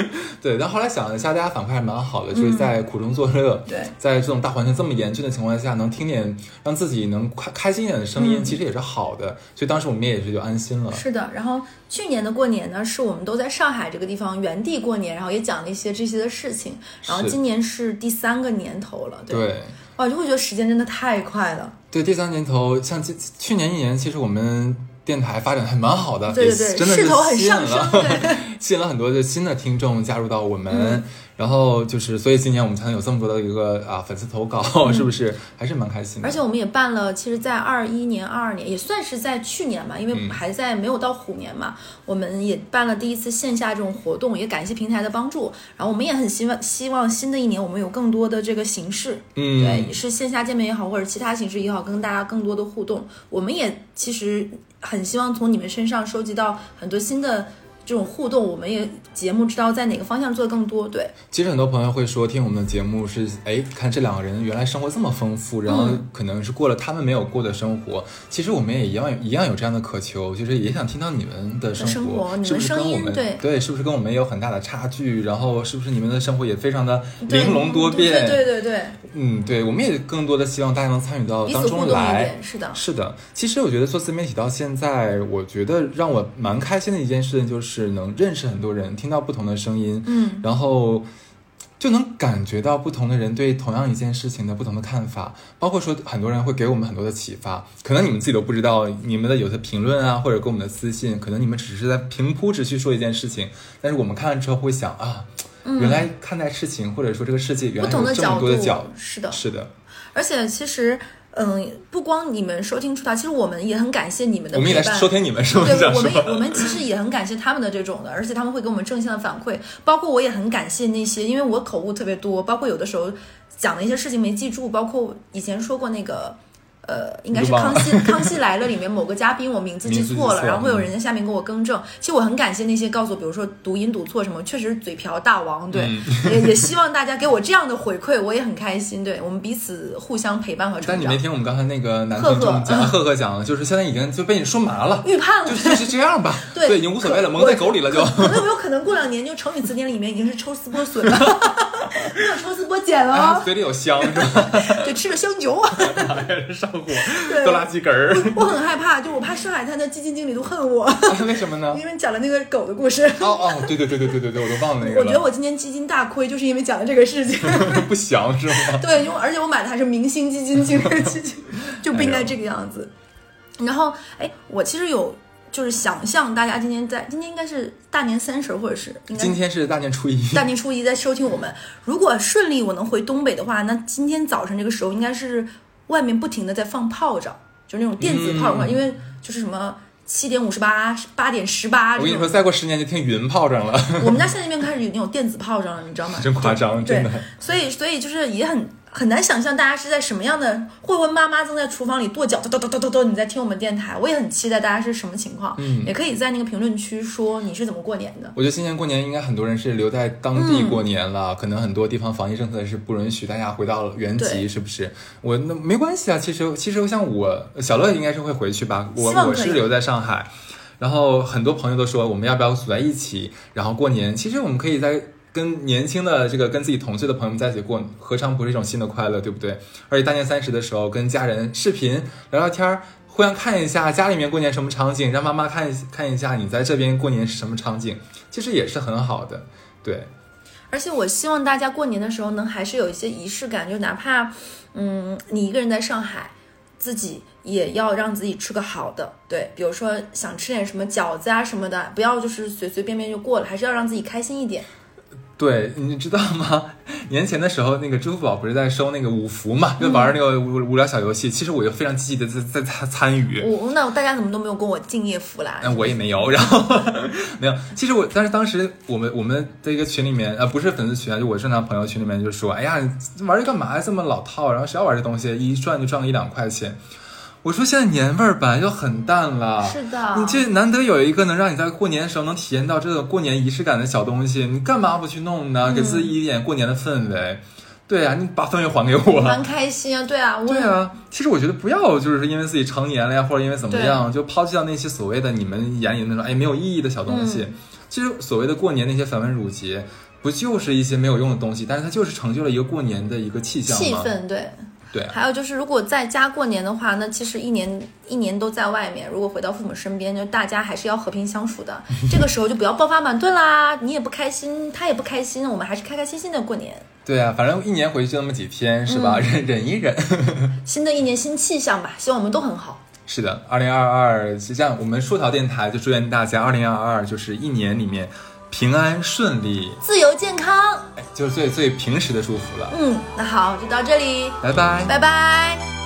对。但后来想了一下，大家反馈还蛮好的，就是在苦中作乐。对。在这种大环境这么严峻的情况。况下，能听点让自己能开开心一点的声音，嗯其实也是好的。所以当时我们也是就安心了。是的，然后去年的过年呢，是我们都在上海这个地方原地过年，然后也讲了一些这些的事情。然后今年是第三个年头了，对，对哇，就会觉得时间真的太快了。对，第三年头，像去去年一年，其实我们电台发展还蛮好的，对对对真的是势头很吸引上了升对 吸引了很多的新的听众加入到我们。嗯然后就是，所以今年我们才能有这么多的一个啊粉丝投稿，嗯是不是？还是蛮开心的。而且我们也办了，其实，在二一年、二二年也算是在去年嘛，因为嗯还在没有到虎年嘛，我们也办了第一次线下这种活动，也感谢平台的帮助。然后我们也很希望，希望新的一年我们有更多的这个形式，嗯对，是线下见面也好，或者其他形式也好，跟大家更多的互动。我们也其实很希望从你们身上收集到很多新的这种互动，我们也节目知道在哪个方向做的更多，对。其实很多朋友会说，听我们的节目是，哎，看这两个人原来生活这么丰富，然后嗯可能是过了他们没有过的生活。其实我们也一样一样有这样的渴求，就是也想听到你们的生生活你是不是们声跟我们音对对，是不是跟我们也有很大的差距？然后是不是你们的生活也非常的玲珑多变？对对对对，嗯，对，我们也更多的希望大家能参与到当中来。是的是的。其实我觉得做自媒体到现在，我觉得让我蛮开心的一件事情，就是能认识很多人，听到不同的声音，嗯然后就能感觉到不同的人对同样一件事情的不同的看法，包括说很多人会给我们很多的启发。可能你们自己都不知道，你们的有的评论啊，或者给我们的私信，可能你们只是在平铺直叙说一件事情，但是我们看了之后会想啊。嗯原来看待事情，或者说这个世界，原来不同的有这么多的角角度，是的是的，而且其实，嗯，不光你们收听出道，其实我们也很感谢你们的我们也。收听你们是不是对，我们也我们其实也很感谢他们的这种的，而且他们会给我们正向的反馈。包括我也很感谢那些，因为我口误特别多，包括有的时候讲的一些事情没记住，包括以前说过那个。呃，应该是康熙 康熙来了里面某个嘉宾，我名字记错了，然后会有嗯人在下面给我更正。其实我很感谢那些告诉我，比如说读音读错什么，确实嘴瓢大王，对，嗯 也也希望大家给我这样的回馈，我也很开心。对我们彼此互相陪伴和成长但你没。听我们刚才那个男赫听众赫讲，赫赫讲，就是现在已经就被你说麻了，预判了，就就是这样吧，对已经无所谓了，蒙在狗里了就。可能有没有可能过两年就成语词典里面已经是抽丝剥笋了，没有抽丝剥茧了嘴里有香是吧？对，吃着香酒。对多拉几根儿。我很害怕，就我怕上海滩的基金经理都恨我，为什么呢？因为讲了那个狗的故事。哦哦，对对对对对对对，我都忘了那个了。我觉得我今年基金大亏，就是因为讲了这个事情。不祥是吗？对，因为而且我买的还是明星基金经理基金，就不应该这个样子。然后，哎，我其实有就是想象大家今天在今天应该是大年三十，或者是应该今天是大年初一，大年初一在收听我们。如果顺利我能回东北的话，那今天早晨这个时候应该是外面不停的在放炮仗，就是那种电子炮仗，嗯因为就是什么七点五十八、八点十八。我跟你说，再过十年就听云炮仗了，我们家现在那边开始有那种电子炮仗了，你知道吗？真夸张，对真的。所以，所以就是也很很难想象大家是在什么样的，会不会妈妈正在厨房里跺脚，咚咚咚咚咚咚，你在听我们电台，我也很期待大家是什么情况，嗯也可以在那个评论区说你是怎么过年的。我觉得今年过年应该很多人是留在当地过年了，可能很多地方防疫政策是不允许大家回到原籍，是不是？我那没关系啊，其实其实像我小乐应该是会回去吧，我我是留在上海，然后很多朋友都说我们要不要组在一起，然后过年。其实我们可以在跟年轻的这个跟自己同岁的朋友们在一起过，何尝不是一种新的快乐，对不对？而且大年三十的时候跟家人视频聊聊天儿。互相看一下家里面过年什么场景，让妈妈看看一下你在这边过年是什么场景，其实也是很好的，对。而且我希望大家过年的时候能还是有一些仪式感，就哪怕，嗯，你一个人在上海，自己也要让自己吃个好的，对，比如说想吃点什么饺子啊什么的，不要就是随随便便就过了，还是要让自己开心一点。对，你知道吗？年前的时候，那个支付宝不是在收那个五福嘛，就玩那个无无聊小游戏。其实我就非常积极的在在参参与。我那大家怎么都没有跟我敬业福啦？那我也没有，然后没有。其实我，但是当时我们我们的一个群里面，呃，不是粉丝群啊，就我正常朋友群里面就说，哎呀，玩这干嘛呀？这么老套，然后谁要玩这东西？一赚就赚个一两块钱。我说现在年味儿本来就很淡了，是的你这难得有一个能让你在过年的时候能体验到这个过年仪式感的小东西，你干嘛不去弄呢？给自己一点过年的氛围。对啊，你把氛围还给我。蛮开心啊，对啊，我对啊，其实我觉得不要就是因为自己成年了呀，或者因为怎么样，就抛弃掉那些所谓的你们眼里那种哎没有意义的小东西。嗯其实所谓的过年那些繁文缛节，不就是一些没有用的东西，但是它就是成就了一个过年的一个气象吗？气氛对。对，还有就是，如果在家过年的话，那其实一年一年都在外面，如果回到父母身边，就大家还是要和平相处的。这个时候就不要爆发矛盾啦，你也不开心，他也不开心，我们还是开开心心的过年。对啊，反正一年回去就那么几天，是吧？嗯忍 忍一忍。新的一年新气象吧，希望我们都很好。是的，二零二二，实际上我们树桃电台就祝愿大家二零二二就是一年里面平安顺利，自由健康。就是最最平时的祝福了。嗯，那好，就到这里，拜拜，拜拜。